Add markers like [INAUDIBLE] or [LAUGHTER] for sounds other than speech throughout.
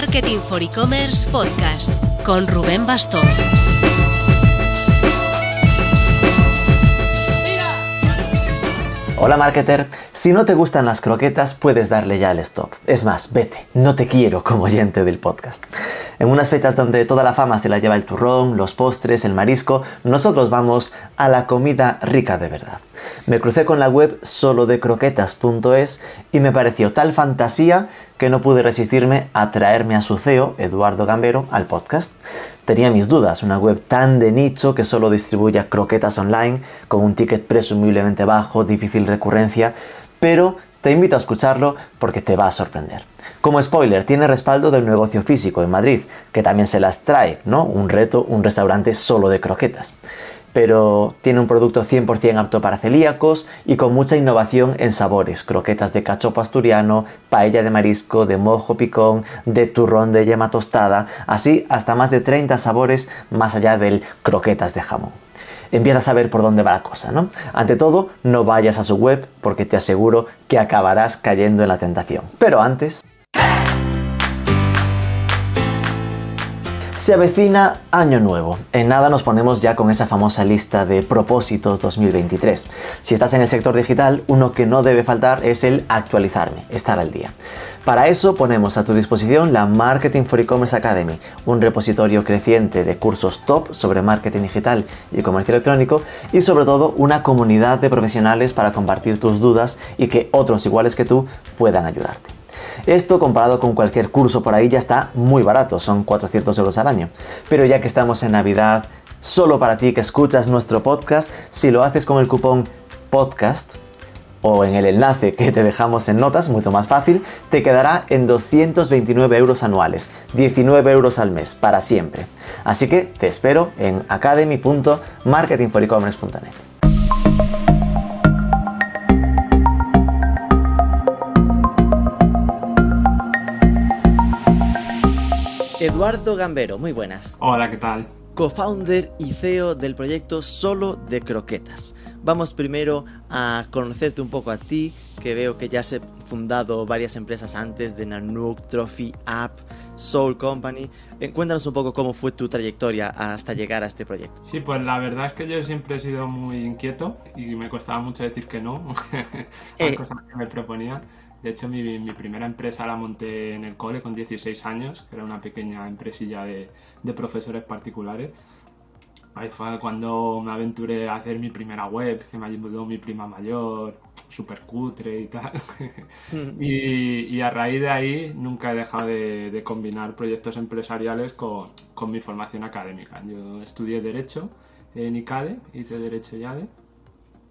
Marketing for E-Commerce Podcast con Rubén Bastón. Hola marketer, si no te gustan las croquetas puedes darle ya el stop. Es más, vete, no te quiero como oyente del podcast. En unas fechas donde toda la fama se la lleva el turrón, los postres, el marisco, nosotros vamos a la comida rica de verdad. Me crucé con la web solo de croquetas.es y me pareció tal fantasía que no pude resistirme a traerme a su CEO, Eduardo Gambero, al podcast. Tenía mis dudas, una web tan de nicho que solo distribuye croquetas online, con un ticket presumiblemente bajo, difícil recurrencia, pero te invito a escucharlo porque te va a sorprender. Como spoiler, tiene respaldo del negocio físico en Madrid, que también se las trae, ¿no? Un reto, un restaurante solo de croquetas pero tiene un producto 100% apto para celíacos y con mucha innovación en sabores, croquetas de cachopo asturiano, paella de marisco, de mojo picón, de turrón de yema tostada, así hasta más de 30 sabores más allá del croquetas de jamón. Empiezas a ver por dónde va la cosa, ¿no? Ante todo, no vayas a su web porque te aseguro que acabarás cayendo en la tentación. Pero antes... Se avecina año nuevo. En nada nos ponemos ya con esa famosa lista de propósitos 2023. Si estás en el sector digital, uno que no debe faltar es el actualizarme, estar al día. Para eso ponemos a tu disposición la Marketing for E-Commerce Academy, un repositorio creciente de cursos top sobre marketing digital y comercio electrónico y sobre todo una comunidad de profesionales para compartir tus dudas y que otros iguales que tú puedan ayudarte. Esto comparado con cualquier curso por ahí ya está muy barato, son 400 euros al año. Pero ya que estamos en Navidad, solo para ti que escuchas nuestro podcast, si lo haces con el cupón podcast o en el enlace que te dejamos en notas, mucho más fácil, te quedará en 229 euros anuales, 19 euros al mes, para siempre. Así que te espero en academy.marketingforecommerce.net. Eduardo Gambero, muy buenas. Hola, ¿qué tal? Co-founder y CEO del proyecto Solo de Croquetas. Vamos primero a conocerte un poco a ti, que veo que ya has fundado varias empresas antes de Nanook, Trophy App, Soul Company. Eh, cuéntanos un poco cómo fue tu trayectoria hasta llegar a este proyecto. Sí, pues la verdad es que yo siempre he sido muy inquieto y me costaba mucho decir que no [LAUGHS] a eh. cosas que me proponían. De hecho, mi, primera empresa la monté en el cole con 16 años, que era una pequeña empresilla de, profesores particulares. Ahí fue cuando me aventuré a hacer mi primera web, que me ayudó mi prima mayor, súper cutre y tal. [LAUGHS] y, a raíz de ahí nunca he dejado de, combinar proyectos empresariales con, con, mi formación académica. Yo estudié Derecho en ICADE, hice Derecho y ADE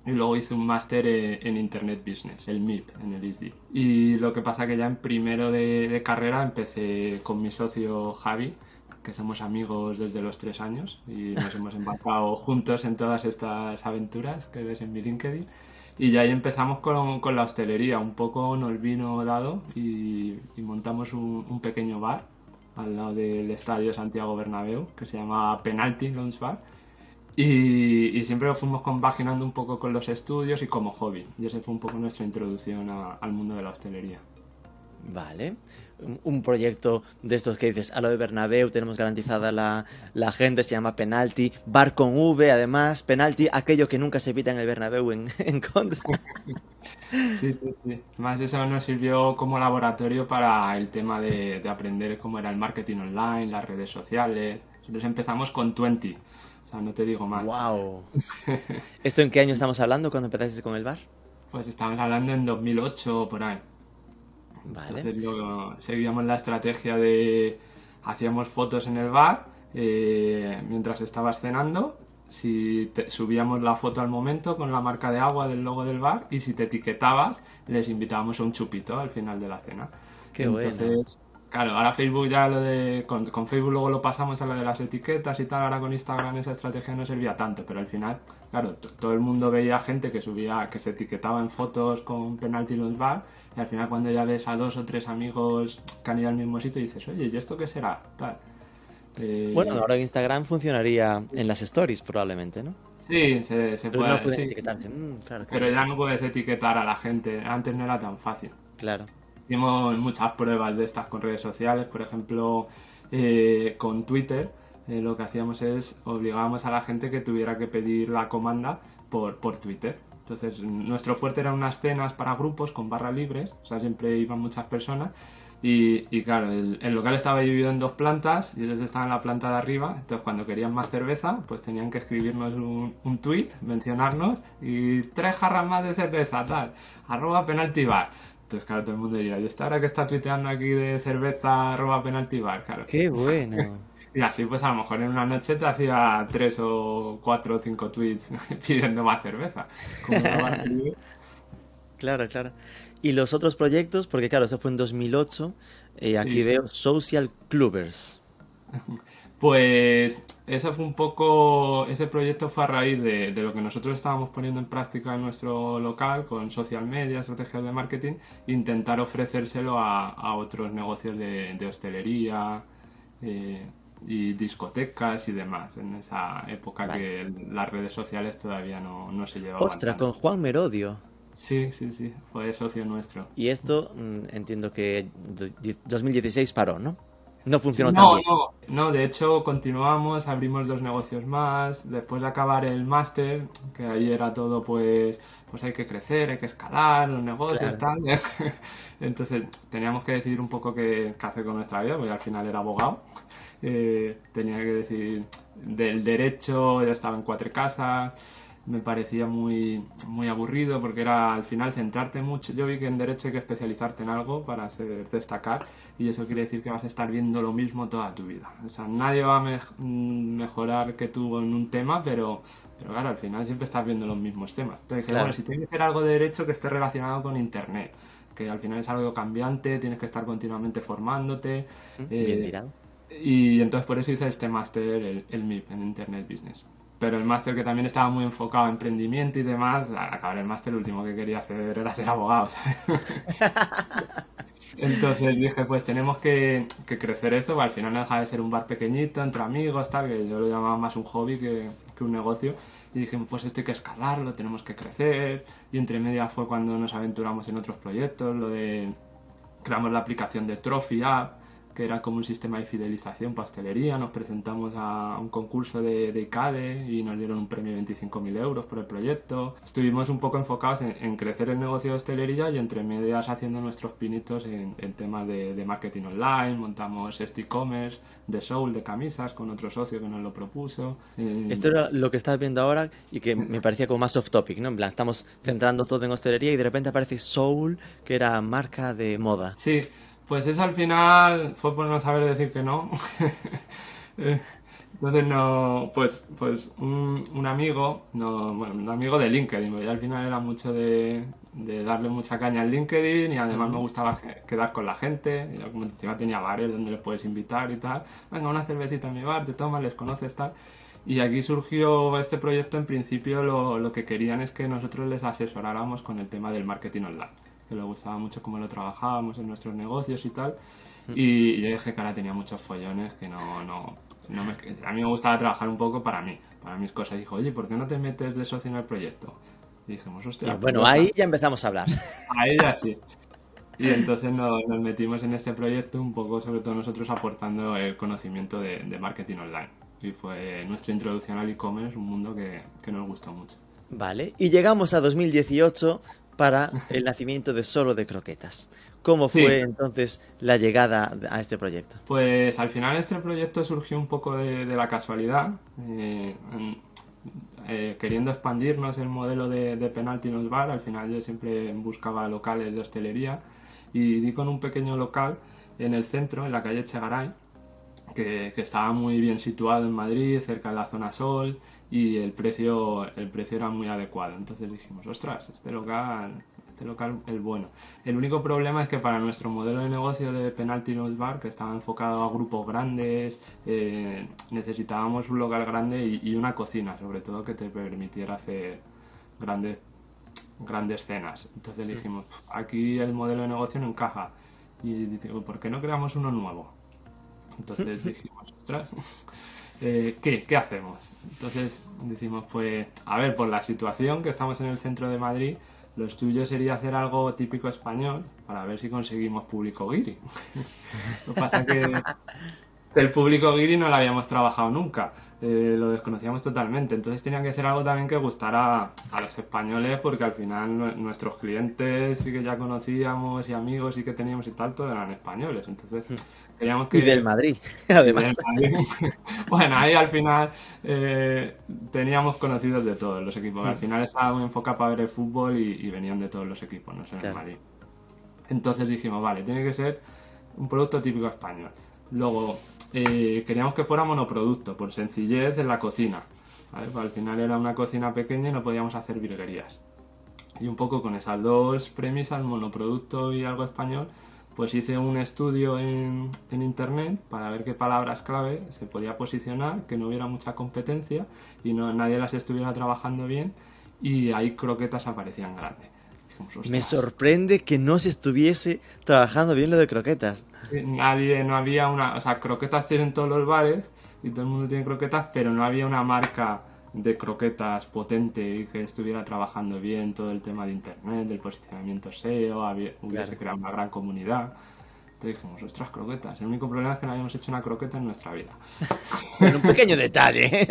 y luego hice un máster eh, en Internet Business, el MIP, en el ISD. Y lo que pasa que ya en primero de, carrera empecé con mi socio Javi, que somos amigos desde los tres años y nos hemos embarcado juntos en todas estas aventuras que ves en mi LinkedIn. Y ya ahí empezamos con, con la hostelería, un poco nos vino dado y, montamos un, un, pequeño bar al lado del estadio Santiago Bernabéu que se llama Penalty Lounge Bar y, siempre lo fuimos compaginando un poco con los estudios y como hobby. Y ese fue un poco nuestra introducción al mundo de la hostelería. Vale. Un, proyecto de estos que dices, a lo de Bernabéu, tenemos garantizada la, la, gente, se llama Penalty, bar con V, además, Penalty, aquello que nunca se evita en el Bernabéu en, [LAUGHS] en contra. [LAUGHS] Sí, sí, sí. Más de eso nos sirvió como laboratorio para el tema de, de aprender cómo era el marketing online, las redes sociales. Entonces empezamos con 20 o sea, no te digo más. ¡Wow! [LAUGHS] ¿Esto en qué año estamos hablando cuando empezaste con el bar? Pues estamos hablando en 2008 o por ahí. Vale. Entonces seguíamos la estrategia de hacíamos fotos en el bar eh, mientras estabas cenando. Si subíamos la foto al momento con la marca de agua del logo del bar y si te etiquetabas les invitábamos a un chupito al final de la cena. Qué Entonces, Claro, ahora Facebook ya lo de. Con, Facebook luego lo pasamos a lo de las etiquetas y tal. Ahora con Instagram esa estrategia no servía tanto, pero al final, claro, todo el mundo veía gente que subía, que se etiquetaba en fotos con Penalty Lunch Bar. Y al final, cuando ya ves a dos o tres amigos que han ido al mismo sitio, dices, oye, ¿y esto qué será? Tal. Eh, bueno, ahora en Instagram funcionaría en las stories, probablemente, ¿no? Sí, se, se puede. No etiquetarse. Mm, pero ya no puedes etiquetar a la gente. Antes no era tan fácil. Claro. Hicimos muchas pruebas de estas con redes sociales, por ejemplo, eh, con Twitter. Eh, lo que hacíamos es obligábamos a la gente que tuviera que pedir la comanda por, por Twitter. Entonces, nuestro fuerte eran unas cenas para grupos con barras libres, o sea, siempre iban muchas personas. Y, y claro, el, local estaba dividido en dos plantas y ellos estaban en la planta de arriba. Entonces, cuando querían más cerveza, pues tenían que escribirnos un, un tweet, mencionarnos y tres jarras más de cerveza, tal, arroba penalty bar. Entonces, claro, todo el mundo diría, ¿y esta hora que está tuiteando aquí de cerveza arroba penalty bar? Claro. ¡Qué bueno! [LAUGHS] Y así, pues a lo mejor en una noche te hacía tres o cuatro o cinco tweets [LAUGHS] pidiendo más cerveza. [LAUGHS] claro, claro. Y los otros proyectos, porque claro, eso fue en 2008, eh, aquí sí. veo Social Clubbers. Pues eso fue un poco, ese proyecto fue a raíz de, de, lo que nosotros estábamos poniendo en práctica en nuestro local con social media, estrategias de marketing, intentar ofrecérselo a, a otros negocios de, de hostelería, eh, y discotecas y demás en esa época vale. que las redes sociales todavía no, no se llevaban. Ostras, con Juan Merodio. Sí, sí, sí, fue socio nuestro. Y esto mmm, entiendo que 2016 paró, ¿no? No funcionó no, tan bien. No, no, de hecho continuamos, abrimos dos negocios más, después de acabar el máster, que ahí era todo pues, pues hay que crecer, hay que escalar los negocios, claro. tal. [LAUGHS] Entonces teníamos que decidir un poco qué, qué hacer con nuestra vida, porque al final era abogado. Eh, tenía que decir del derecho, ya estaba en cuatro casas, me parecía muy, muy aburrido porque era al final centrarte mucho. Yo vi que en derecho hay que especializarte en algo para ser, destacar y eso quiere decir que vas a estar viendo lo mismo toda tu vida. O sea, nadie va a me mejorar que tú en un tema, pero, pero claro, al final siempre estás viendo los mismos temas. Entonces dije, claro. bueno, si tiene que ser algo de derecho que esté relacionado con Internet, que al final es algo cambiante, tienes que estar continuamente formándote. Bien eh, tirado. Y entonces por eso hice este máster, el, el MIP, en Internet Business pero el máster que también estaba muy enfocado a emprendimiento y demás, al acabar el máster lo último que quería hacer era ser abogado, ¿sabes? [LAUGHS] Entonces dije, pues tenemos que, que crecer esto, porque al final no deja de ser un bar pequeñito, entre amigos, tal, que yo lo llamaba más un hobby que, que un negocio. Y dije, pues esto hay que escalarlo, tenemos que crecer. Y entre media fue cuando nos aventuramos en otros proyectos, lo de creamos la aplicación de Trophy App, que era como un sistema de fidelización para hostelería. Nos presentamos a un concurso de, de ICADE y nos dieron un premio de 25.000 euros por el proyecto. Estuvimos un poco enfocados en, en, crecer el negocio de hostelería y entre medias haciendo nuestros pinitos en, en temas de, de, marketing online. Montamos este e-commerce de Soul, de camisas, con otro socio que nos lo propuso. Eh... Esto era lo que estás viendo ahora y que me parecía como más off topic, ¿no? En plan, estamos centrando todo en hostelería y de repente aparece Soul, que era marca de moda. Sí. Pues eso al final fue por no saber decir que no. [LAUGHS] Entonces no, pues, pues un, un, amigo, no, bueno, un amigo de LinkedIn, yo al final era mucho de, de, darle mucha caña al LinkedIn y además me gustaba quedar con la gente, y como encima tenía bares donde les puedes invitar y tal, venga una cervecita en mi bar, te tomas, les conoces tal. Y aquí surgió este proyecto, en principio lo, lo que querían es que nosotros les asesoráramos con el tema del marketing online que le gustaba mucho cómo lo trabajábamos en nuestros negocios y tal. Y yo dije que ahora tenía muchos follones que no, no, no me, a mí me gustaba trabajar un poco para mí, para mis cosas. Y dijo, oye, ¿por qué no te metes de socio en el proyecto? Y dijimos, hostia. Y bueno, ahí ya empezamos a hablar. [LAUGHS] Ahí ya sí. Y entonces nos, nos, metimos en este proyecto un poco, sobre todo nosotros, aportando el conocimiento de, de marketing online. Y fue nuestra introducción al e-commerce, un mundo que, que nos gustó mucho. Vale, y llegamos a 2018 para el nacimiento de Solo de Croquetas. ¿Cómo fue sí. entonces la llegada a este proyecto? Pues al final este proyecto surgió un poco de, de la casualidad, eh, eh, queriendo expandirnos el modelo de, de Penalty Nos Bar, al final yo siempre buscaba locales de hostelería y di con un pequeño local en el centro, en la calle Chegaray, que, que, estaba muy bien situado en Madrid, cerca de la zona Sol, y el precio, el precio era muy adecuado. Entonces dijimos, ostras, este local, este local es bueno. El único problema es que para nuestro modelo de negocio de Penalty Notes Bar, que estaba enfocado a grupos grandes, eh, necesitábamos un local grande y, y, una cocina, sobre todo, que te permitiera hacer grandes, grandes cenas. Entonces sí. dijimos, aquí el modelo de negocio no encaja. Y dijimos, ¿por qué no creamos uno nuevo? Entonces [LAUGHS] dijimos, ostras, eh, ¿qué, ¿qué hacemos? Entonces decimos, pues, a ver, por la situación que estamos en el centro de Madrid, lo suyo sería hacer algo típico español para ver si conseguimos público guiri. [LAUGHS] lo que pasa que el público guiri no lo habíamos trabajado nunca, eh, lo desconocíamos totalmente, entonces tenía que ser algo también que gustara a los españoles porque al final nuestros clientes sí que ya conocíamos y amigos y que teníamos y tal, todos eran españoles, entonces queríamos que... [LAUGHS] Y del Madrid, además. [LAUGHS] bueno, ahí al final eh, teníamos conocidos de todos los equipos, al hmm. final estaba muy enfocado para ver el fútbol y, venían de todos los equipos, no sé, el Madrid. Entonces dijimos, vale, tiene que ser un producto típico español. Luego, eh, queríamos que fuera monoproducto, por sencillez en la cocina. Pues al final era una cocina pequeña y no podíamos hacer virguerías. Y un poco con esas dos premisas, monoproducto y algo español, pues hice un estudio en, internet para ver qué palabras clave se podía posicionar, que no hubiera mucha competencia y no, nadie las estuviera trabajando bien y ahí croquetas aparecían grandes. Me sorprende que no se estuviese trabajando bien lo de croquetas. Nadie, no había una. O sea, croquetas tienen todos los bares y todo el mundo tiene croquetas, pero no había una marca de croquetas potente y que estuviera trabajando bien todo el tema de internet, del posicionamiento SEO, había, hubiese creado una gran comunidad. Entonces dijimos, ostras, croquetas. El único problema es que no habíamos hecho una croqueta en nuestra vida. [LAUGHS] un pequeño detalle.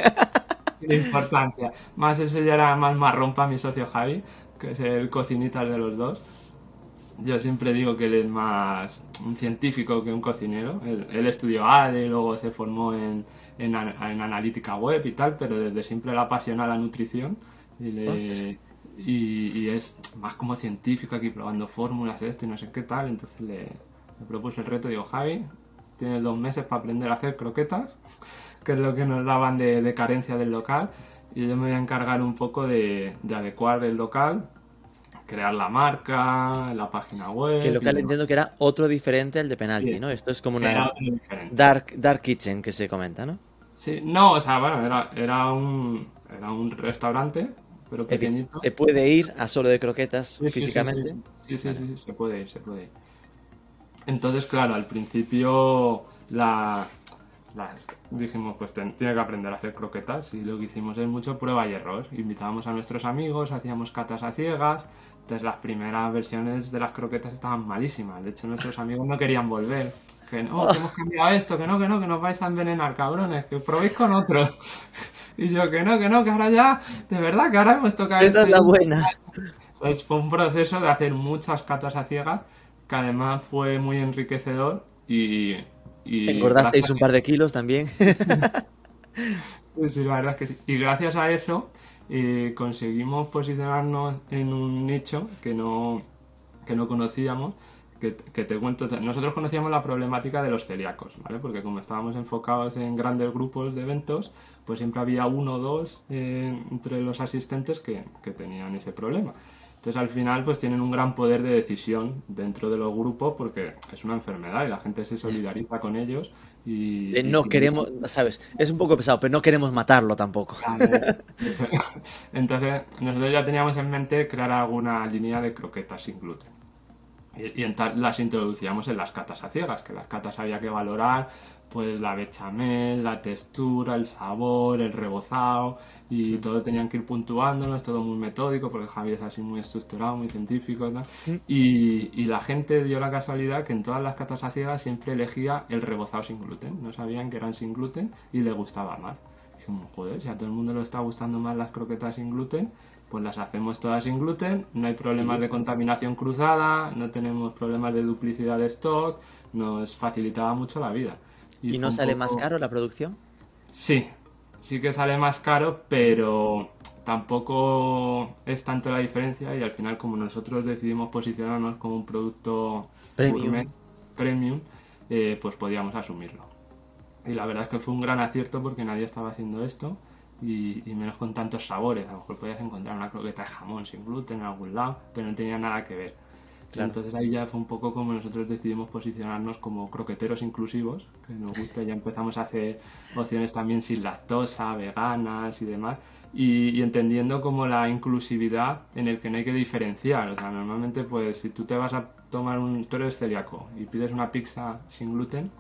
De importancia. Más eso ya era más marrón para mi socio Javi, que es el cocinitas de los dos. Yo siempre digo que él es más un científico que un cocinero. Él, estudió ADE, y luego se formó en, en, analítica web y tal, pero desde siempre le apasiona la nutrición. Y, y, es más como científico aquí probando fórmulas, esto y no sé qué tal. Entonces le, le propuse el reto, digo, Javi, tienes dos meses para aprender a hacer croquetas, [LAUGHS] que es lo que nos daban de, de carencia del local y yo me voy a encargar un poco de, adecuar el local, crear la marca, la página web. Que el local entiendo que era otro diferente al de penalti, ¿no? Esto es como una dark, dark kitchen que se comenta, ¿no? Sí, no, o sea, bueno, era, era, un, era un restaurante, pero pequeñito. ¿Se puede ir a solo de croquetas físicamente? Sí, sí, sí, se puede ir, se puede ir. Entonces, claro, al principio la, dijimos, pues tiene que aprender a hacer croquetas y lo que hicimos es mucho prueba y error. Invitábamos a nuestros amigos, hacíamos catas a ciegas, entonces las primeras versiones de las croquetas estaban malísimas, de hecho nuestros amigos no querían volver. Que no, que hemos cambiado esto, que no, que no, que nos vais a envenenar, cabrones, que probéis con otro. [LAUGHS] Y yo, que no, que no, que ahora ya, de verdad, que ahora hemos tocado Esa es la buena. [LAUGHS] Pues fue un proceso de hacer muchas catas a ciegas, que además fue muy enriquecedor y y Engordasteis un par de kilos también. [LAUGHS] [LAUGHS] sí, la verdad es que sí. Y gracias a eso eh, conseguimos posicionarnos en un nicho que no, que no conocíamos. Que, te cuento, nosotros conocíamos la problemática de los celíacos, ¿vale? Porque como estábamos enfocados en grandes grupos de eventos, pues siempre había uno o dos eh, entre los asistentes que, que tenían ese problema. Entonces al final pues tienen un gran poder de decisión dentro de los grupos porque es una enfermedad y la gente se solidariza con ellos y... no queremos, sabes, es un poco pesado, pero no queremos matarlo tampoco. [LAUGHS] Entonces nosotros ya teníamos en mente crear alguna línea de croquetas sin gluten. Y, y las introducíamos en las catas a ciegas, que las catas había que valorar pues la bechamel, la textura, el sabor, el rebozado y todo tenían que ir puntuándonos, todo muy metódico porque Javier es así muy estructurado, muy científico y, y, la gente dio la casualidad que en todas las catas a ciegas siempre elegía el rebozado sin gluten, no sabían que eran sin gluten y le gustaba más. Dijimos, joder, si a todo el mundo le está gustando más las croquetas sin gluten, pues las hacemos todas sin gluten, no hay problemas de contaminación cruzada, no tenemos problemas de duplicidad de stock, nos facilitaba mucho la vida. ¿Y, no sale más caro la producción? Sí, sí que sale más caro, pero tampoco es tanto la diferencia y al final como nosotros decidimos posicionarnos como un producto premium, premium eh, pues podíamos asumirlo. Y la verdad es que fue un gran acierto porque nadie estaba haciendo esto y, y, menos con tantos sabores. A lo mejor podías encontrar una croqueta de jamón sin gluten en algún lado, pero no tenía nada que ver. Entonces ahí ya fue un poco como nosotros decidimos posicionarnos como croqueteros inclusivos, que nos gusta, ya empezamos a hacer opciones también sin lactosa, veganas y demás, y, entendiendo como la inclusividad en el que no hay que diferenciar, o sea, normalmente pues si tú te vas a tomar un, tú eres celíaco y pides una pizza sin gluten,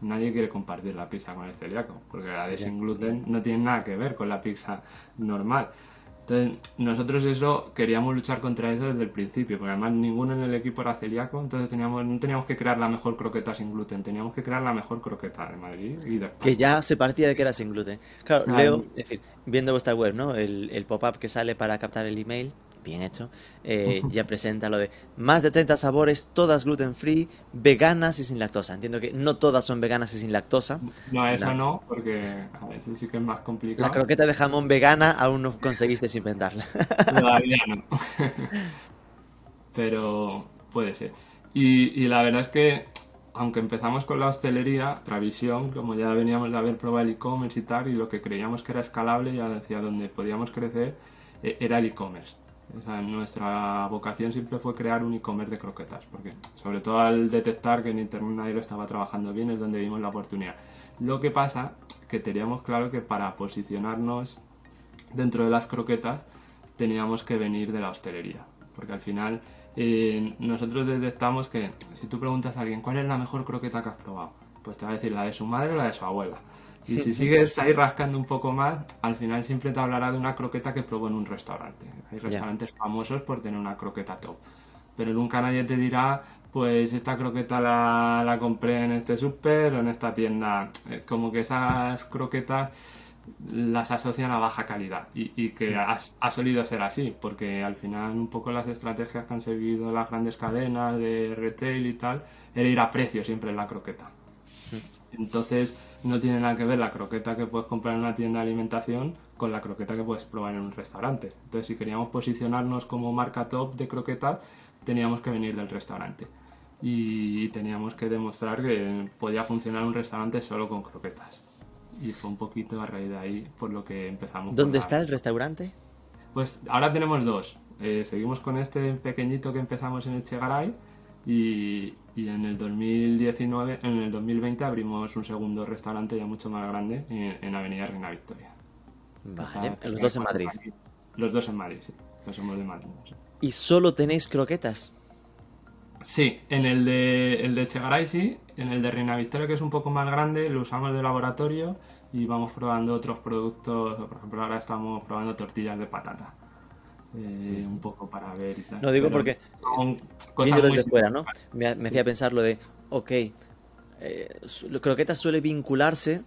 nadie quiere compartir la pizza con el celíaco, porque la de sin gluten no tiene nada que ver con la pizza normal. Entonces, nosotros eso queríamos luchar contra eso desde el principio, porque además ninguno en el equipo era celíaco, entonces teníamos, no teníamos que crear la mejor croqueta sin gluten, teníamos que crear la mejor croqueta de Madrid y de Que ya se partía de que era sin gluten. Claro, Leo, es decir, viendo vuestra web, ¿no? El, el pop-up que sale para captar el email, bien hecho, eh, ya presenta lo de más de 30 sabores, todas gluten free, veganas y sin lactosa. Entiendo que no todas son veganas y sin lactosa. No, eso no, porque a veces sí que es más complicado. La croqueta de jamón vegana aún no conseguiste inventarla. Todavía no. Pero puede ser. Y, la verdad es que, aunque empezamos con la hostelería, Travisión, como ya veníamos de haber probado el e-commerce y tal, y lo que creíamos que era escalable y hacia donde podíamos crecer, e, era el e-commerce nuestra vocación siempre fue crear un e-commerce de croquetas, porque sobre todo al detectar que en Internet nadie lo estaba trabajando bien es donde vimos la oportunidad. Lo que pasa que teníamos claro que para posicionarnos dentro de las croquetas teníamos que venir de la hostelería, porque al final eh, nosotros detectamos que si tú preguntas a alguien cuál es la mejor croqueta que has probado, pues te va a decir la de su madre o la de su abuela. Y si sigues ahí rascando un poco más, al final siempre te hablará de una croqueta que probó en un restaurante. Hay restaurantes famosos por tener una croqueta top. Pero nunca nadie te dirá, pues esta croqueta la, la compré en este súper o en esta tienda. Eh, como que esas croquetas las asocian a baja calidad y, y que ha, ha, solido ser así, porque al final un poco las estrategias que han seguido las grandes cadenas de retail y tal, era ir a precio siempre en la croqueta. Entonces no tiene nada que ver la croqueta que puedes comprar en una tienda de alimentación con la croqueta que puedes probar en un restaurante. Entonces si queríamos posicionarnos como marca top de croquetas, teníamos que venir del restaurante. Y teníamos que demostrar que podía funcionar un restaurante solo con croquetas. Y fue un poquito a raíz de ahí por lo que empezamos. ¿Dónde está el restaurante? Pues ahora tenemos dos. Eh, seguimos con este pequeñito que empezamos en Echegaray y, y en el 2019, en el 2020 abrimos un segundo restaurante ya mucho más grande en, Avenida Reina Victoria. Vale, los dos en Madrid. Los dos en Madrid, sí. Los somos de Madrid. ¿Y solo tenéis croquetas? Sí, en el de, el de Chegaray sí, en el de Reina Victoria que es un poco más grande, lo usamos de laboratorio y vamos probando otros productos, por ejemplo ahora estamos probando tortillas de patata. Eh, un poco para ver y tal. No digo porque son cosas muy fuera, ¿no? Me, hacía pensar lo de, ok, eh, croquetas suele vincularse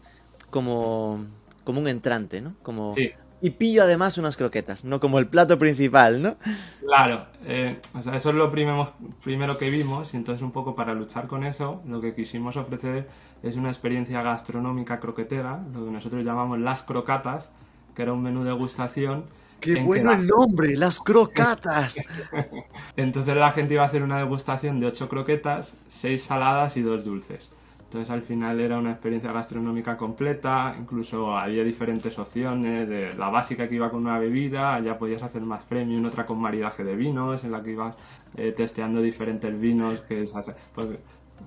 como, como un entrante, ¿no? Como, Y pillo además unas croquetas, no como el plato principal, ¿no? Claro, eh, o sea, eso es lo primero, primero que vimos y entonces un poco para luchar con eso, lo que quisimos ofrecer es una experiencia gastronómica croquetera, lo que nosotros llamamos las crocatas, que era un menú de degustación ¡Qué bueno el nombre! ¡Las croquetas! [LAUGHS] Entonces la gente iba a hacer una degustación de ocho croquetas, seis saladas y dos dulces. Entonces al final era una experiencia gastronómica completa, incluso había diferentes opciones, de la básica que iba con una bebida, ya podías hacer más premium, otra con maridaje de vinos, en la que ibas eh, testeando diferentes vinos, que es, pues,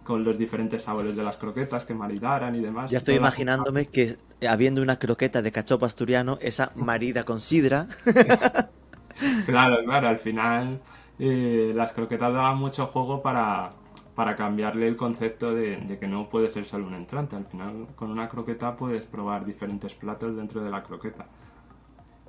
con los diferentes sabores de las croquetas que maridaran y demás. Ya estoy imaginándome que habiendo una croqueta de cachopo asturiano, esa marida con sidra. [LAUGHS] claro, claro, al final eh, las croquetas daban mucho juego para, para cambiarle el concepto de, que no puede ser solo un entrante. Al final, con una croqueta puedes probar diferentes platos dentro de la croqueta.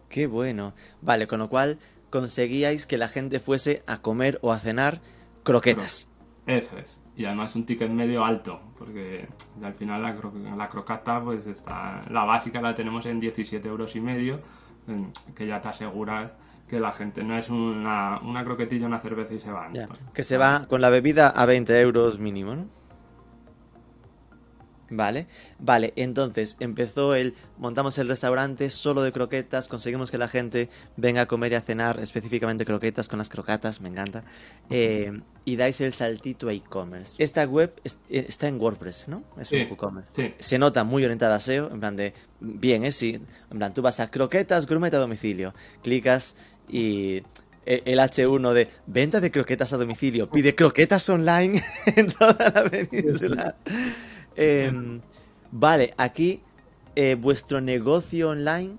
Qué bueno. Vale, con lo cual conseguíais que la gente fuese a comer o a cenar croquetas. Eso es y además un ticket medio alto, porque al final la, la, crocata, pues está, la básica la tenemos en 17 euros y medio, que ya te aseguras que la gente no es una, una croquetilla, una cerveza y se van. que se va con la bebida a 20 euros mínimo, ¿no? Vale, vale, entonces empezó el, montamos el restaurante solo de croquetas, conseguimos que la gente venga a comer y a cenar específicamente croquetas con las crocatas, me encanta, eh, y dais el saltito a e-commerce. Esta web eh, está en WordPress, ¿no? Es un e-commerce. Se nota muy orientada a SEO, en plan de, bien, ¿eh? Sí, en plan, tú vas a croquetas gourmet a domicilio, clicas y el H1 de venta de croquetas a domicilio, pide croquetas online [LAUGHS] en toda la península. Em, vale, aquí eh, vuestro negocio online.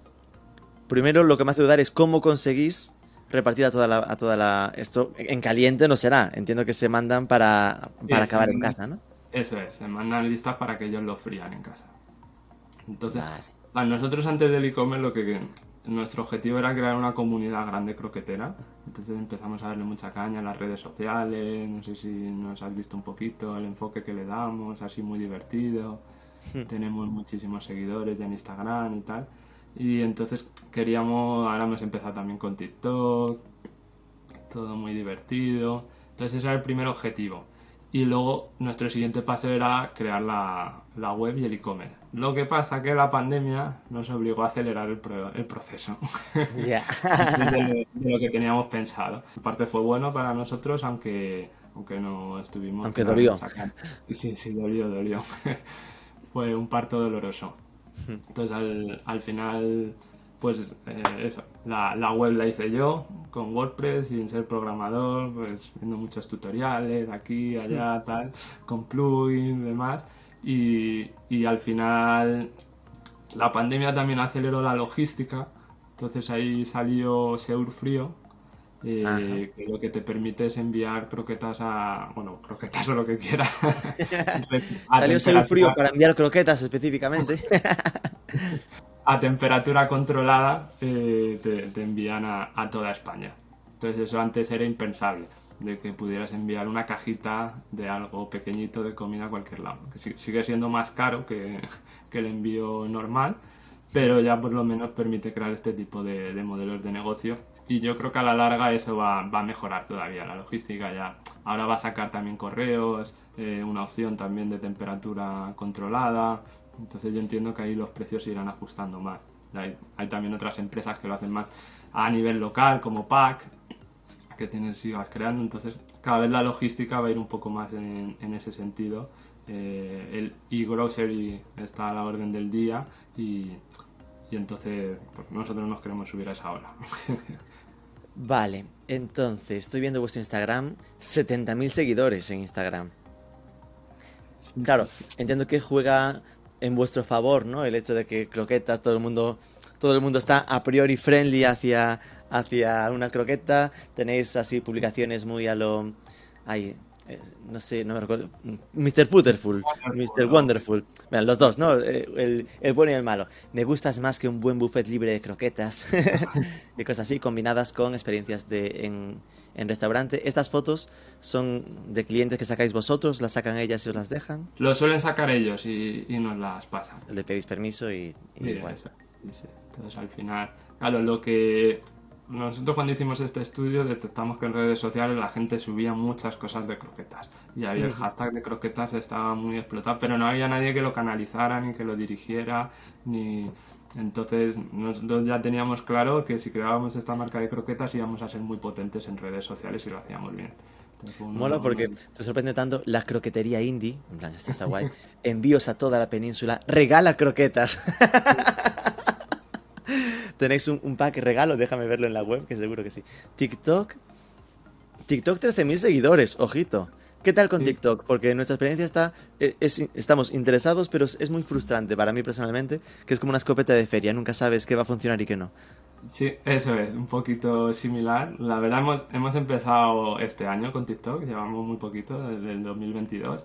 Primero lo que me hace dudar es cómo conseguís repartir a toda la, a toda la. Esto en caliente no será. Entiendo que se mandan para, para acabar en casa, ¿no? Eso es, se mandan listas para que ellos lo frían en casa. Entonces, a nosotros antes del e-commerce lo que nuestro objetivo era crear una comunidad grande croquetera. Entonces empezamos a darle mucha caña en las redes sociales, no sé si nos has visto un poquito el enfoque que le damos, así muy divertido. Hmm. Tenemos muchísimos seguidores ya en Instagram y tal. Y entonces queríamos, ahora hemos empezado también con TikTok, todo muy divertido. Entonces ese era el primer objetivo. Y luego nuestro siguiente paso era crear la, la web y el e-commerce. Lo que pasa que la pandemia nos obligó a acelerar el, el proceso [LAUGHS] Ya. de, lo que teníamos pensado. En parte fue bueno para nosotros, aunque, aunque no estuvimos... Aunque dolió. Sí, sí, dolió, dolió. [LAUGHS] fue un parto doloroso. Hmm. Entonces al, al final pues eh, eso, la, la, web la hice yo con WordPress sin ser programador, pues viendo muchos tutoriales aquí, allá, tal, con plugins demás. Y, y, al final la pandemia también aceleró la logística, entonces ahí salió Seur Frío, eh, que lo que te permite es enviar croquetas a. Bueno, croquetas o lo que quieras. [LAUGHS] Salió Seur Frío para enviar croquetas específicamente. [LAUGHS] a temperatura controlada eh, te, envían a, toda España. Entonces eso antes era impensable, de que pudieras enviar una cajita de algo pequeñito de comida a cualquier lado. Que sigue siendo más caro [LAUGHS] que, el envío normal, pero ya por lo menos permite crear este tipo de, modelos de negocio y yo creo que a la larga eso va, a mejorar todavía la logística ya ahora va a sacar también correos eh, una opción también de temperatura controlada entonces yo entiendo que ahí los precios se irán ajustando más. Hay, también otras empresas que lo hacen más a nivel local, como PAC, que tienen sigas creando. Entonces cada vez la logística va a ir un poco más en, ese sentido. Eh, el e-grocery está a la orden del día y, entonces pues, nosotros nos queremos subir a esa ola. [LAUGHS] vale, entonces estoy viendo vuestro Instagram, 70.000 seguidores en Instagram. Claro, entiendo que juega en vuestro favor, ¿no? El hecho de que croquetas, todo el mundo, todo el mundo está a priori friendly hacia, hacia una croqueta. Tenéis así publicaciones muy a lo. Ay, eh, no sé, no me recuerdo. Mr. Putterful, Mr. Wonderful. Bueno, los dos, ¿no? Eh, el, el, bueno y el malo. Me gustas más que un buen buffet libre de croquetas [LAUGHS] y cosas así, combinadas con experiencias de, en, en restaurante. ¿Estas fotos son de clientes que sacáis vosotros? ¿Las sacan ellas y os las dejan? Lo suelen sacar ellos y, nos las pasan. Le pedís permiso y, igual. Entonces al final, claro, lo que nosotros cuando hicimos este estudio detectamos que en redes sociales la gente subía muchas cosas de croquetas y había el hashtag de croquetas estaba muy explotado, pero no había nadie que lo canalizara ni que lo dirigiera ni entonces nosotros ya teníamos claro que si creábamos esta marca de croquetas íbamos a ser muy potentes en redes sociales y lo hacíamos bien. Mola porque te sorprende tanto la croquetería indie, en plan, esto está guay, [LAUGHS] envíos a toda la península, regala croquetas. Tenéis un, un, pack regalo, déjame verlo en la web, que seguro que sí. TikTok, TikTok 13.000 seguidores, ojito. ¿Qué tal con TikTok? Porque nuestra experiencia está, e, estamos interesados, pero es muy frustrante para mí personalmente, que es como una escopeta de feria, nunca sabes qué va a funcionar y qué no. Sí, eso es, un poquito similar. La verdad hemos, hemos empezado este año con TikTok, llevamos muy poquito, desde el 2022.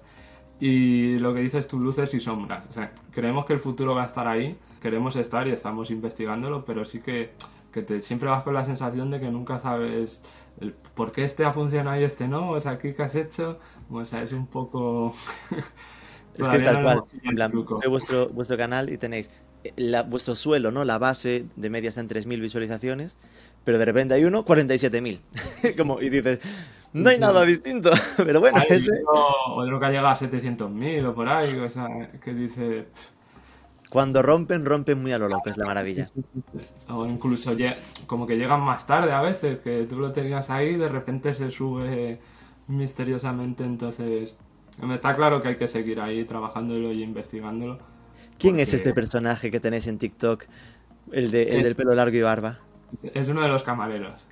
Y lo que dices tú, luces y sombras. O sea, creemos que el futuro va a estar ahí, queremos estar y estamos investigándolo, pero sí que que te, siempre vas con la sensación de que nunca sabes el, por qué este ha funcionado y este no, o sea, ¿qué, has hecho? O sea, es un poco... [LAUGHS] es que es tal cual, en plan, vuestro, vuestro canal y tenéis eh, la, vuestro suelo, ¿no? La base de media está en 3.000 visualizaciones, pero de repente hay uno 47.000. [LAUGHS] Como, y dices, no hay nada distinto, [LAUGHS] pero bueno, ese... Otro, que ha llegado a 700.000 o por ahí, o sea, que dice... Cuando rompen, rompen muy a lo loco, es la maravilla. O incluso como que llegan más tarde a veces, que tú lo tenías ahí y de repente se sube misteriosamente, entonces me está claro que hay que seguir ahí trabajándolo y investigándolo. ¿Quién es este personaje que tenéis en TikTok? El, de, el del pelo largo y barba. Es uno de los camareros.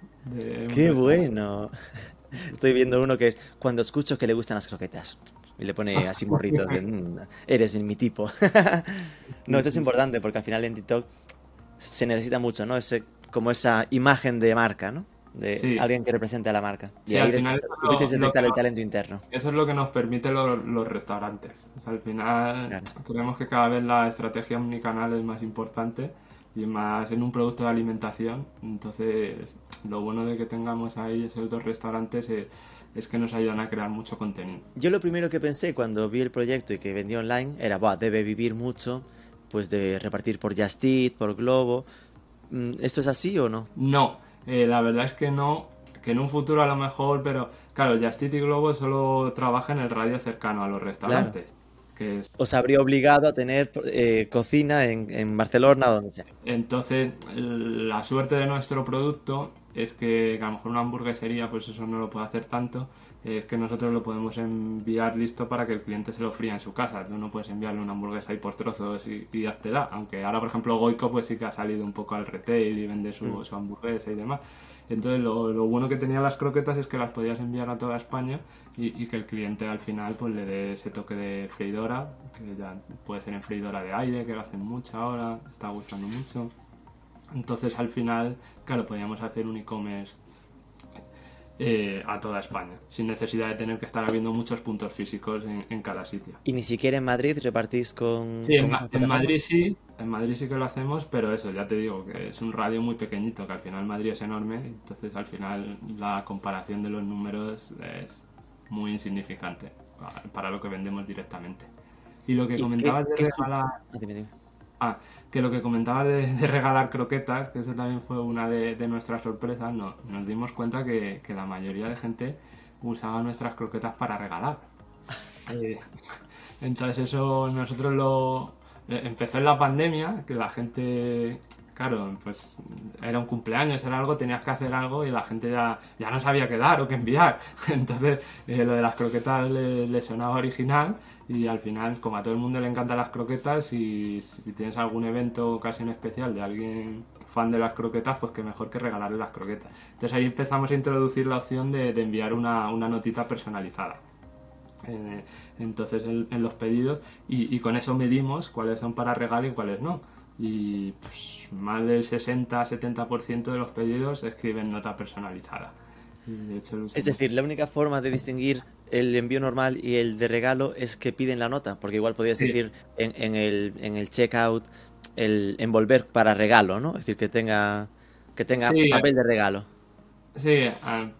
¡Qué bueno! [LAUGHS] Estoy viendo uno que es cuando escucho que le gustan las croquetas. Y le pone así morritos de, mm, eres mi tipo. [LAUGHS] no, esto es importante porque al final en TikTok se necesita mucho, ¿no? Ese, como esa imagen de marca, ¿no? De alguien que represente a la marca. y al final eso detectar el talento interno. Eso es lo que nos permite los restaurantes. al final creemos que cada vez la estrategia omnicanal es más importante y más en un producto de alimentación. Entonces, lo bueno de que tengamos ahí esos dos restaurantes es, es que nos ayudan a crear mucho contenido. Yo lo primero que pensé cuando vi el proyecto y que vendía online era, Buah, debe vivir mucho pues de repartir por Just Eat, por Globo. Mm, ¿Esto es así o no? No, eh, la verdad es que no, que en un futuro a lo mejor, pero claro, Just Eat y Globo solo trabajan en el radio cercano a los restaurantes. Que es... Os habría obligado a tener eh, cocina en, en Barcelona o donde sea. Entonces, la suerte de nuestro producto es que, a lo mejor una hamburguesería, pues eso no lo puede hacer tanto, es que nosotros lo podemos enviar listo para que el cliente se lo fría en su casa. Tú no puedes enviarle una hamburguesa ahí por trozos y, y háztela. Aunque ahora, por ejemplo, Goico pues sí que ha salido un poco al retail y vende su, su hamburguesa y demás. Entonces, lo, lo, bueno que tenían las croquetas es que las podías enviar a toda España y, y, que el cliente al final pues le dé ese toque de freidora, que ya puede ser en freidora de aire, que lo hacen mucho ahora, está gustando mucho. Entonces al final, claro, podíamos hacer un e-commerce eh, a toda España, sin necesidad de tener que estar habiendo muchos puntos físicos en, en cada sitio. ¿Y ni siquiera en Madrid repartís con...? Sí, en, Madrid sí, en Madrid sí que lo hacemos, pero eso, ya te digo, que es un radio muy pequeñito, que al final Madrid es enorme, entonces al final la comparación de los números es muy insignificante para lo que vendemos directamente. Y lo que comentabas de regalar... Ah, que lo que comentaba de, de, regalar croquetas, que eso también fue una de, de nuestras sorpresas, no, nos dimos cuenta que, que, la mayoría de gente usaba nuestras croquetas para regalar. [LAUGHS] Eh, entonces eso nosotros lo... Empezó en la pandemia, que la gente claro, pues era un cumpleaños, era algo, tenías que hacer algo y la gente ya, ya no sabía qué dar o qué enviar. [LAUGHS] Entonces, eh, lo de las croquetas le, le, sonaba original y al final, como a todo el mundo le encantan las croquetas, y si tienes algún evento o ocasión especial de alguien fan de las croquetas, pues que mejor que regalarle las croquetas. Entonces ahí empezamos a introducir la opción de, de enviar una, una notita personalizada. Eh, entonces en, en, los pedidos y, y con eso medimos cuáles son para regalo y cuáles no y pues, más del 60-70% de los pedidos escriben nota personalizada. De hecho, es decir, la única forma de distinguir el envío normal y el de regalo es que piden la nota, porque igual podrías sí. decir en, en, el, en el checkout el envolver para regalo, ¿no? Es decir, que tenga, que tenga sí, papel de regalo. Sí,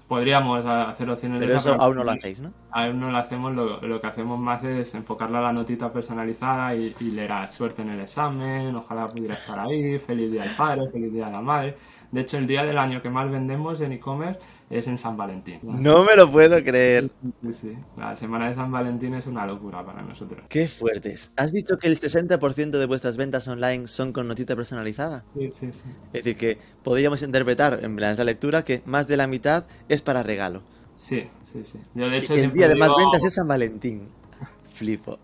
podríamos hacer opciones Pero eso aún no lo hacéis, ¿no? Aún no lo hacemos, lo, lo, que hacemos más es enfocarla a la notita personalizada y, y leer suerte en el examen, ojalá pudiera estar ahí, feliz día al padre, feliz día a la madre. De hecho, el día del año que más vendemos en e-commerce es en San Valentín. No me lo puedo creer. Sí, sí, la semana de San Valentín es una locura para nosotros. Qué fuertes. ¿Has dicho que el 60% de vuestras ventas online son con notita personalizada? Sí, sí, sí. Es decir, que podríamos interpretar en esa lectura que más de la mitad es para regalo. Sí, sí, sí. Yo de hecho el día de más digo... ventas es San Valentín. [LAUGHS] Flipo.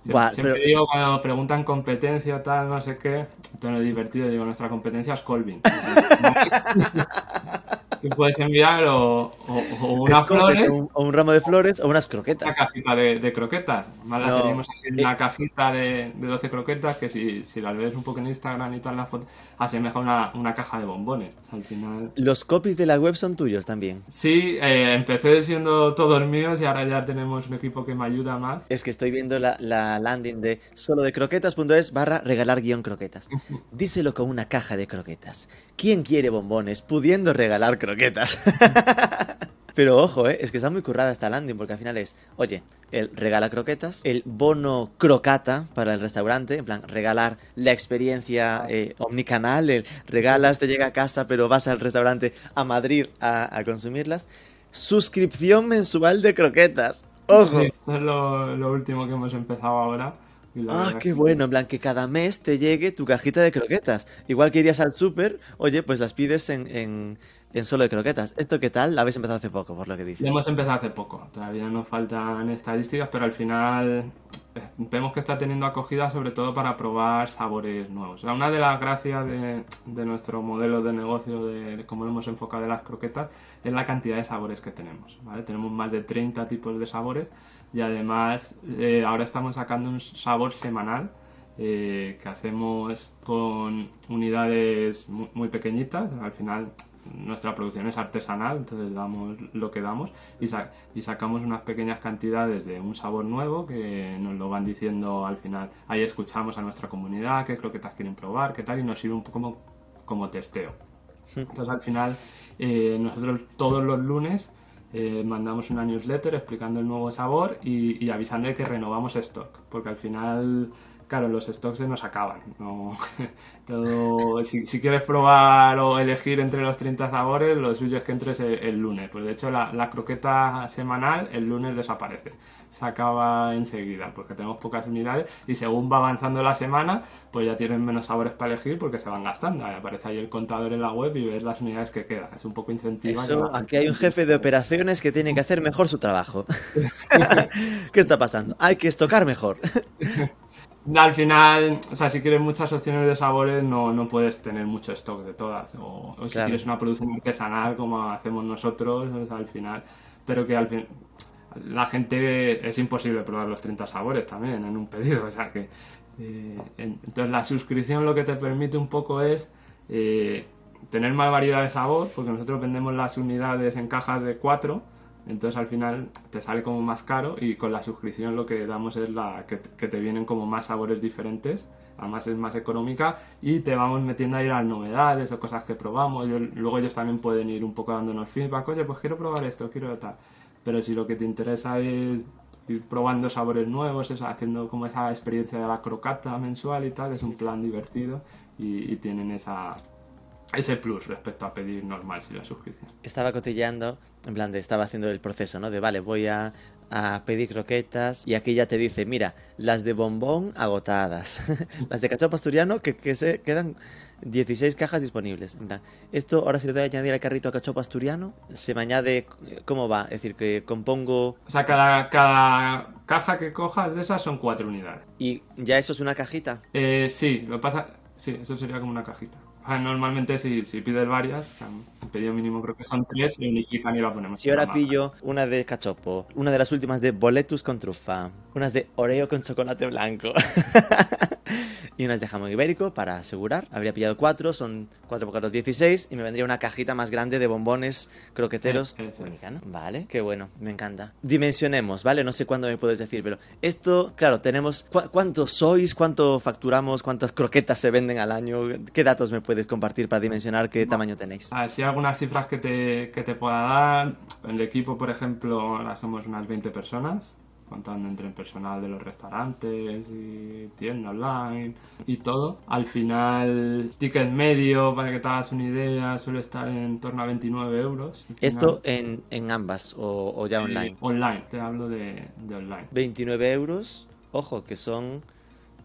Siempre, Buah, siempre pero... digo cuando preguntan competencia, tal, no sé qué, tono divertido, digo, nuestra competencia es Colvin. [LAUGHS] Tú puedes enviar o, o, o unas flores. Un, o un ramo de flores o unas croquetas. Una cajita de, de croquetas. Más las no. teníamos así en una cajita de, de 12 croquetas que si, si las ves un poco en Instagram y tal la foto, asemeja una, una caja de bombones. Al final. ¿Los copies de la web son tuyos también? Sí, eh, empecé siendo todos míos y ahora ya tenemos un equipo que me ayuda más. Es que estoy viendo la, la landing de solo de croquetas.es barra regalar guion croquetas. [LAUGHS] Díselo con una caja de croquetas. ¿Quién quiere bombones pudiendo regalar croquetas? Croquetas. [LAUGHS] Pero ojo, ¿eh? es que está muy currada esta landing porque al final es, oye, el regala croquetas, el bono crocata para el restaurante, en plan, regalar la experiencia eh, omnicanal, el regalas, te llega a casa, pero vas al restaurante a Madrid a, a consumirlas. Suscripción mensual de croquetas. Ojo. Sí, esto es lo, lo último que hemos empezado ahora. Ah, qué bueno, en plan que cada mes te llegue tu cajita de croquetas. Igual que irías al súper, oye, pues las pides en, en, en, solo de croquetas. ¿Esto qué tal? La habéis empezado hace poco, por lo que dices. Hemos empezado hace poco, todavía nos faltan estadísticas, pero al final eh, vemos que está teniendo acogida sobre todo para probar sabores nuevos. O sea, una de las gracias de, de nuestro modelo de negocio, de, cómo lo hemos enfocado de las croquetas, es la cantidad de sabores que tenemos. ¿vale? Tenemos más de 30 tipos de sabores y además eh, ahora estamos sacando un sabor semanal eh, que hacemos con unidades muy, muy, pequeñitas, al final nuestra producción es artesanal, entonces damos lo que damos y, y sacamos unas pequeñas cantidades de un sabor nuevo que nos lo van diciendo al final. Ahí escuchamos a nuestra comunidad, qué croquetas quieren probar, qué tal, y nos sirve un poco como, como testeo. Entonces al final eh, nosotros todos los lunes eh, mandamos una newsletter explicando el nuevo sabor y, y avisando de que renovamos stock, porque al final claro, los stocks se nos acaban. No, [LAUGHS] si, quieres probar o elegir entre los 30 sabores, lo suyo es que entres el, lunes. Pues de hecho, la, croqueta semanal el lunes desaparece. Se acaba enseguida porque tenemos pocas unidades y según va avanzando la semana, pues ya tienen menos sabores para elegir porque se van gastando. aparece ahí el contador en la web y ves las unidades que quedan. Es un poco incentiva. Eso, aquí hay un jefe de operaciones que tiene que hacer mejor su trabajo. [LAUGHS] [LAUGHS] ¿Qué está pasando? Hay que estocar mejor. Al final, o sea, si quieres muchas opciones de sabores, no, no puedes tener mucho stock de todas. O, si quieres una producción artesanal como hacemos nosotros, al final. Pero que al fin, la gente es imposible probar los 30 sabores también en un pedido. O sea que. Eh, entonces, la suscripción lo que te permite un poco es. Eh, tener más variedad de sabor, porque nosotros vendemos las unidades en cajas de 4 entonces al final te sale como más caro y con la suscripción lo que damos es la que, te vienen como más sabores diferentes, además es más económica y te vamos metiendo ahí las novedades o cosas que probamos. luego ellos también pueden ir un poco dándonos feedback, oye, pues quiero probar esto, quiero tal. Pero si lo que te interesa es ir probando sabores nuevos, es haciendo como esa experiencia de la crocata mensual y tal, es un plan divertido y tienen esa, ese plus respecto a pedir normal si la suscripción. Estaba cotilleando, en plan de estaba haciendo el proceso, ¿no? De vale, voy a, pedir croquetas y aquí ya te dice, mira, las de bombón agotadas, [LAUGHS] las de cachopo asturiano que, que, se quedan 16 cajas disponibles. esto ahora si le doy a añadir al carrito a cachopo asturiano, se me añade, ¿cómo va? Es decir, que compongo... O sea, cada, cada caja que cojas de esas son cuatro unidades. ¿Y ya eso es una cajita? Eh, sí, lo pasa... Sí, eso sería como una cajita. Ah, normalmente si, si pides varias, el pedido mínimo creo que son tres, y unifican y la ponemos. Si ahora pillo una de cachopo, una de las últimas de boletus con trufa, unas de oreo con chocolate blanco. [LAUGHS] [LAUGHS] y unas de jamón ibérico para asegurar. Habría pillado cuatro, son 4 por 4, 16 y me vendría una cajita más grande de bombones croqueteros. Vale, qué bueno, me encanta. Dimensionemos, ¿vale? No sé cuándo me puedes decir, pero esto, claro, tenemos... ¿Cuántos sois? ¿Cuánto facturamos? ¿Cuántas croquetas se venden al año? ¿Qué datos me puedes compartir para dimensionar qué tamaño tenéis? Así algunas cifras que te, que te pueda dar. En el equipo, por ejemplo, ahora somos unas 20 personas contando entre el personal de los restaurantes y tienda online y todo. Al final, ticket medio, para que te hagas una idea, suele estar en torno a 29 euros. ¿Esto en, en ambas o, ya online? online, te hablo de, de online. 29 euros, ojo, que son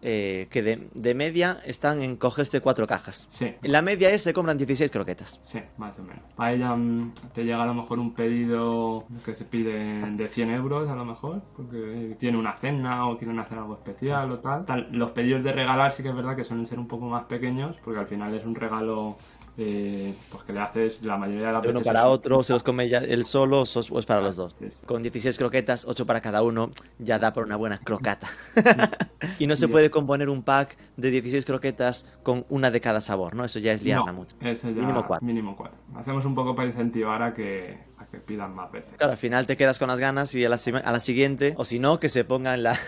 eh, que de, media están en cogerse cuatro cajas. Sí. La media es se compran 16 croquetas. Sí, más o menos. A ella mm, te llega a lo mejor un pedido que se pide de 100 euros a lo mejor, porque tiene una cena o quieren hacer algo especial o tal. tal. Los pedidos de regalar sí que es verdad que suelen ser un poco más pequeños, porque al final es un regalo eh, pues que le haces la mayoría de la Uno para otro, se los come ya él solo o es para los dos. Con 16 croquetas, 8 para cada uno, ya da por una buena crocata. [LAUGHS] y no se puede componer un pack de 16 croquetas con una de cada sabor, ¿no? Eso ya es liarla mucho. mínimo 4. Mínimo 4. Hacemos un poco para incentivar a que pidan más veces. Claro, al final te quedas con las ganas y a la, a la siguiente, o si no, que se ponga en [LAUGHS] la,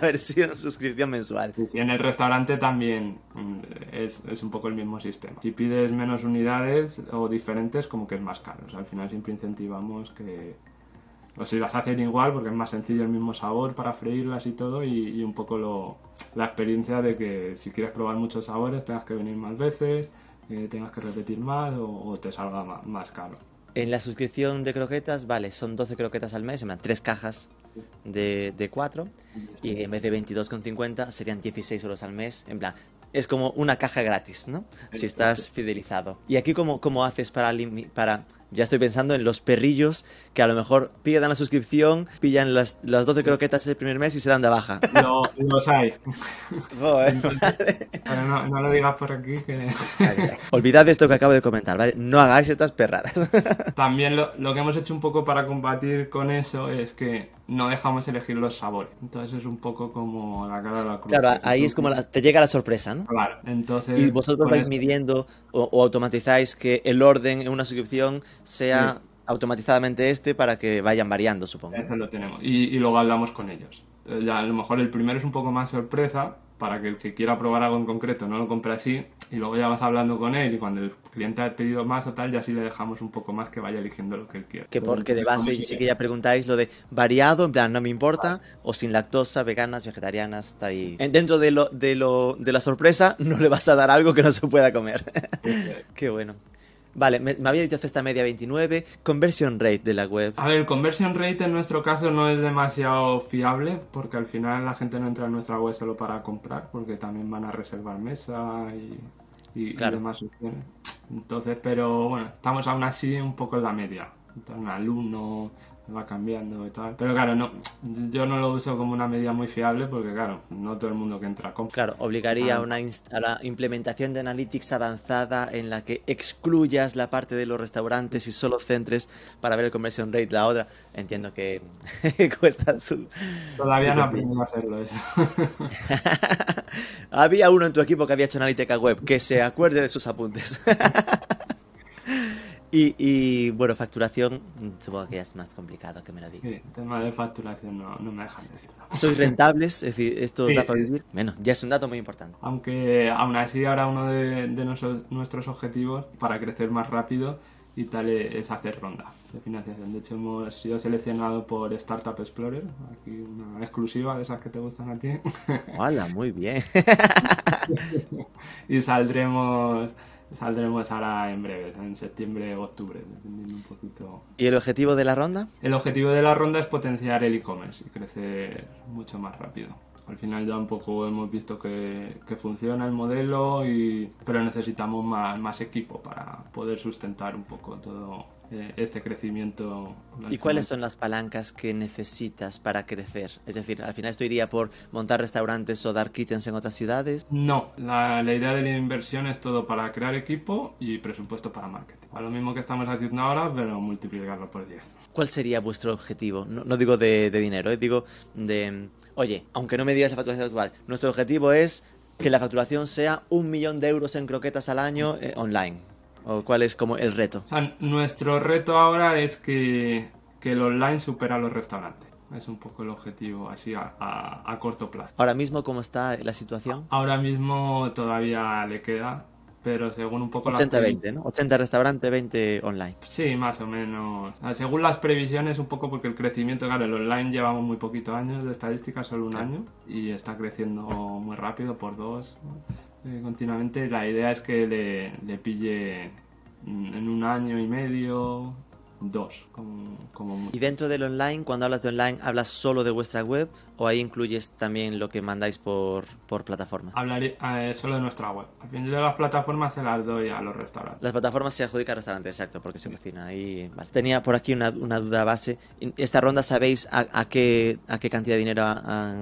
versión suscripción mensual. Y en el restaurante también mm, es, es, un poco el mismo sistema. Si pides menos unidades o diferentes, como que es más caro. O sea, al final siempre incentivamos que, o si las hacen igual porque es más sencillo el mismo sabor para freírlas y todo y, un poco lo, la experiencia de que si quieres probar muchos sabores tengas que venir más veces, eh, tengas que repetir más o, te salga más, caro. En la suscripción de croquetas, vale, son 12 croquetas al mes, en plan, 3 cajas de, de 4 y en vez de 22,50 serían 16 euros al mes, en plan, es como una caja gratis, ¿no? Si estás fidelizado. ¿Y aquí cómo, cómo haces para, para Ya estoy pensando en los perrillos que a lo mejor pillan la suscripción, pillan las, las 12 croquetas el primer mes y se dan de baja. Lo, los hay. [LAUGHS] Joder, Pero no, no lo digas por aquí que... Olvidad esto que acabo de comentar, ¿vale? No hagáis estas perradas. [LAUGHS] También lo, lo que hemos hecho un poco para combatir con eso es que no dejamos elegir los sabores. Entonces es un poco como la cara de la cruz. Claro, ahí es como la- te llega la sorpresa, ¿no? Claro, entonces... Y vosotros vais midiendo o, o automatizáis que el orden en una suscripción sea automatizadamente este para que vayan variando, supongo. Eso lo tenemos. Y, y luego hablamos con ellos. Entonces, ya a lo mejor el primero es un poco más sorpresa para que el que quiera probar algo en concreto no lo compre así y luego ya vas hablando con él y cuando el cliente ha pedido más o tal ya sí le dejamos un poco más que vaya eligiendo lo que él quiera. Que porque de base sí que ya preguntáis lo de variado, en plan no me importa, o sin lactosa, veganas, vegetarianas, está ahí. En- Dentro de lo, de lo de la sorpresa [LAUGHS] no le vas a dar algo que no se pueda comer. [LAUGHS] Qué bueno. Vale, me, me había dicho esta media 29, conversion rate de la web. A ver, el conversion rate en nuestro caso no es demasiado fiable porque al final la gente no entra en nuestra web solo para comprar porque también van a reservar mesa y, y- y Claro. demás opciones. Entonces, pero bueno, estamos aún así un poco en la media. Entonces, un alumno va cambiando y tal. Pero claro, no, yo no lo uso como una media muy fiable porque claro, no todo el mundo que entra compra. Claro, obligaría a una a la implementación de Analytics avanzada en la que excluyas la parte de los restaurantes y solo centres para ver el conversion rate la otra. Entiendo que [LAUGHS] cuesta su... Todavía su no aprendido a hacerlo eso. [LAUGHS] Había uno en tu equipo que había hecho analítica web, que se acuerde de sus apuntes. [LAUGHS] y, y, bueno, facturación, mm, supongo que ya es más complicado que me lo digas. Sí, tema de facturación no, no me dejan decirlo. ¿Sois rentables? Es decir, ¿esto os Sí, da para vivir? Bueno, ya es un dato muy importante. Aunque aún así ahora uno de, de nuestros, nuestros objetivos para crecer más rápido y tal es hacer ronda de financiación. De hecho hemos sido seleccionados por Startup Explorer, aquí una exclusiva de esas que te gustan a ti, ¡Hala! Muy bien. [LAUGHS] y saldremos saldremos ahora en breve, en septiembre o octubre, dependiendo un poquito. ¿Y el objetivo de la ronda? El objetivo de la ronda es potenciar el e-commerce y crecer mucho más rápido. Al final ya un poco hemos visto que, que funciona el modelo, y, pero necesitamos más, más equipo para poder sustentar un poco todo eh, este crecimiento. ¿Y cuáles son las palancas que necesitas para crecer? Es decir, al final esto iría por montar restaurantes o dar kitchens en otras ciudades. No, la, la idea de la inversión es todo para crear equipo y presupuesto para marketing. A lo mismo que estamos haciendo ahora, pero multiplicarlo por 10. ¿Cuál sería vuestro objetivo? No, no digo de, de dinero, eh, digo de... Oye, aunque no me digas la facturación actual, nuestro objetivo es que la facturación sea un millón de euros en croquetas al año eh, online. ¿O cuál es como el reto? O sea, nuestro reto ahora es que, que el online supera a los restaurantes. Es un poco el objetivo así a, a- a corto plazo. Ahora mismo, ¿cómo está la situación? Ahora mismo todavía le queda, pero según un poco las 80-20, ¿no? 80 restaurante, 20 online. Sí, más o menos. Según las previsiones, un poco porque el crecimiento, claro, el online llevamos muy poquito años de estadística, solo un año, y está creciendo muy rápido por dos ¿no? Eh, continuamente. La idea es que le, le pille mm, en un año y medio, dos, como. Y dentro del online, cuando hablas de online, ¿hablas solo de vuestra web o ahí incluyes también lo que mandáis por, por plataforma? Hablaré eh, solo de nuestra web. Al yo de las plataformas se las doy a los restaurantes. Las plataformas se adjudican al restaurante, exacto, porque se cocina ahí. Vale. Tenía por aquí una, una duda base. Esta ronda sabéis a, a qué, a qué cantidad de dinero ah,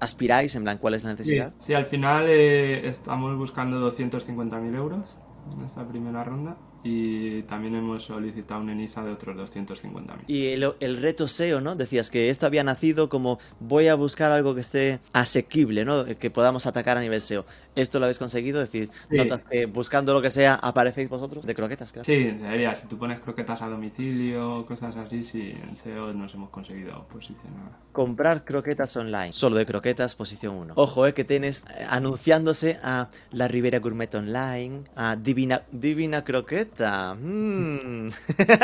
aspiráis, en plan, cuál es la Sí, necesidad. sí, al final eh, estamos buscando 250.000 euros en esta primera ronda y también hemos solicitado un ENISA de otros 250.000. Y el, el reto SEO, ¿no? Decías que esto había nacido como voy a buscar algo que esté asequible, ¿no? Que podamos atacar a nivel SEO. ¿Esto lo habéis conseguido? Es decir, Sí. notas que buscando lo que sea aparecéis vosotros de croquetas, claro. Sí, debería. Si tú pones croquetas a domicilio, cosas así, sí, en SEO nos hemos conseguido posicionar. Comprar croquetas online. Solo de croquetas, posición 1. Ojo, eh, que tienes eh, anunciándose a la Ribera Gourmet Online, a Divina, Divina Croqueta. Mm.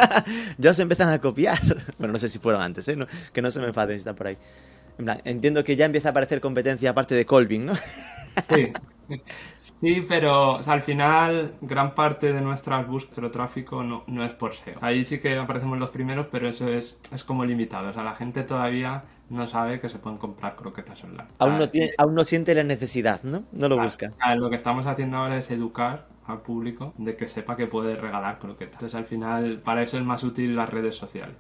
[LAUGHS] ya se empiezan a copiar. [LAUGHS] bueno, no sé si fueron antes, ¿eh? No- que no se me enfaden si están por ahí. En plan, entiendo que ya empieza a aparecer competencia aparte de Colvin, ¿no? [LAUGHS] Sí. Sí, pero al final gran parte de nuestras nuestro tráfico no, no es por SEO. Ahí sí que aparecemos los primeros, pero eso es, es como limitado. O sea, la gente todavía no sabe que se pueden comprar croquetas online. Aún no, tiene, aún no siente la necesidad, ¿no? No lo busca. lo que estamos haciendo ahora es educar al público de que sepa que puede regalar croquetas. Entonces al final para eso es más útil las redes sociales.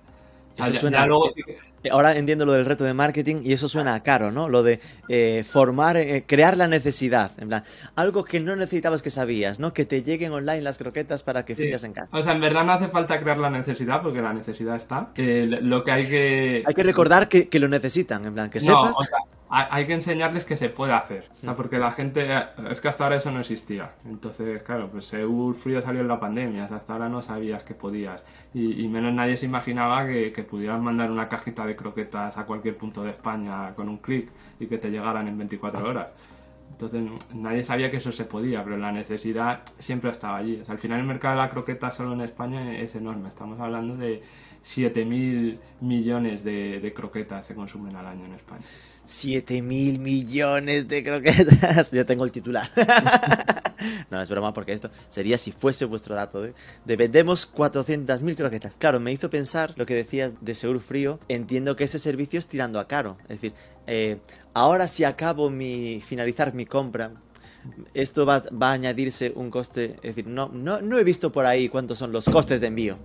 Ahora entiendo lo del reto de marketing y eso suena caro, ¿no? Lo de eh, formar, eh, crear la necesidad. En plan, algo que no necesitabas que sabías, ¿no? Que te lleguen online las croquetas para que sí. en casa. O sea, en verdad no hace falta crear la necesidad porque la necesidad está. lo que hay que. Hay que recordar que, lo necesitan, en plan, que sepas hay que enseñarles que se puede hacer, porque la gente, es que hasta ahora eso no existía. Entonces, claro, pues Seúl Frío salió en la pandemia, hasta ahora no sabías que podías. Y, menos nadie se imaginaba que, que, pudieran mandar una cajita de croquetas a cualquier punto de España con un clic y que te llegaran en 24 horas. Entonces nadie sabía que eso se podía, pero la necesidad siempre estaba allí. al final el mercado de la croqueta solo en España es enorme. Estamos hablando de 7.000 millones de, de croquetas se consumen al año en España. 7 mil millones de croquetas. [LAUGHS] ya tengo el titular. [LAUGHS] no, es broma porque esto sería si fuese vuestro dato. ¿eh? De vendemos 400 mil croquetas. Claro, me hizo pensar lo que decías de Seguro Frío. Entiendo que ese servicio es tirando a caro. Es decir, eh, ahora si acabo mi finalizar mi compra, esto va, va, a añadirse un coste. Es decir, no, no, no he visto por ahí cuántos son los costes de envío.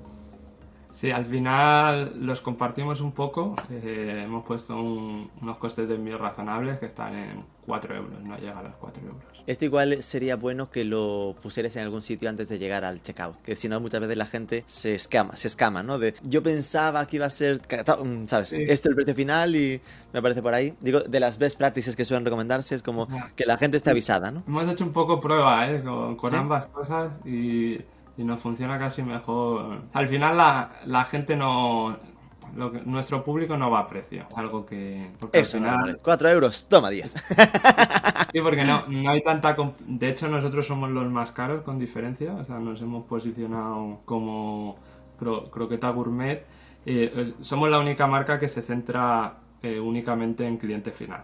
Sí, al final los compartimos un poco. Eh, hemos puesto unos costes de envío razonables que están en 4 euros, no llega a los 4 euros. Esto igual sería bueno que lo pusieras en algún sitio antes de llegar al checkout, que si no muchas veces la gente se escama, se escama, ¿no? De yo pensaba que iba a ser, mm, ¿sabes? Este es el precio final y me aparece por ahí. Digo, de las best practices que suelen recomendarse es como que la gente esté avisada, ¿no? Hemos hecho un poco prueba, ¿eh? Con, ambas cosas y y nos funciona casi mejor. Al final la, la gente no... nuestro público no va a precio. Algo que... Eso, al final... 4 euros, toma 10. sí, porque no, no hay tanta... De hecho, nosotros somos los más caros con diferencia. O sea, nos hemos posicionado como croqueta gourmet. Eh, somos la única marca que se centra eh, únicamente en cliente final.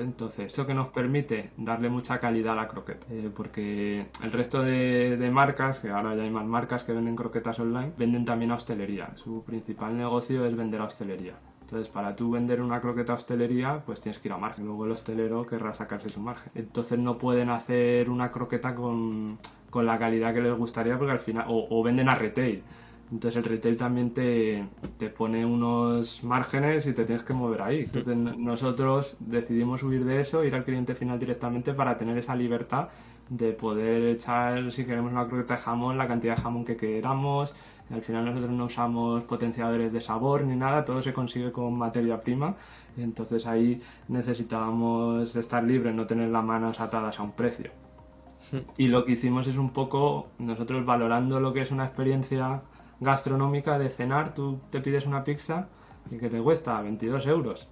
Entonces, esto que nos permite darle mucha calidad a la croqueta, eh, porque el resto de, marcas, que ahora ya hay más marcas que venden croquetas online, venden también a hostelería. Su principal negocio es vender a hostelería. Entonces, para tú vender una croqueta a hostelería, pues tienes que ir a margen. Luego el hostelero querrá sacarse su margen. Entonces no pueden hacer una croqueta con, la calidad que les gustaría porque al final... o venden a retail. Entonces el retail también te, te, pone unos márgenes y te tienes que mover ahí. Entonces nosotros decidimos huir de eso, ir al cliente final directamente para tener esa libertad de poder echar, si queremos una croqueta de jamón, la cantidad de jamón que queramos. Al final nosotros no usamos potenciadores de sabor ni nada, todo se consigue con materia prima. Entonces ahí necesitábamos estar libres, no tener las manos atadas a un precio. Y lo que hicimos es un poco, nosotros valorando lo que es una experiencia gastronómica de cenar, tú te pides una pizza y que te cuesta 22 euros.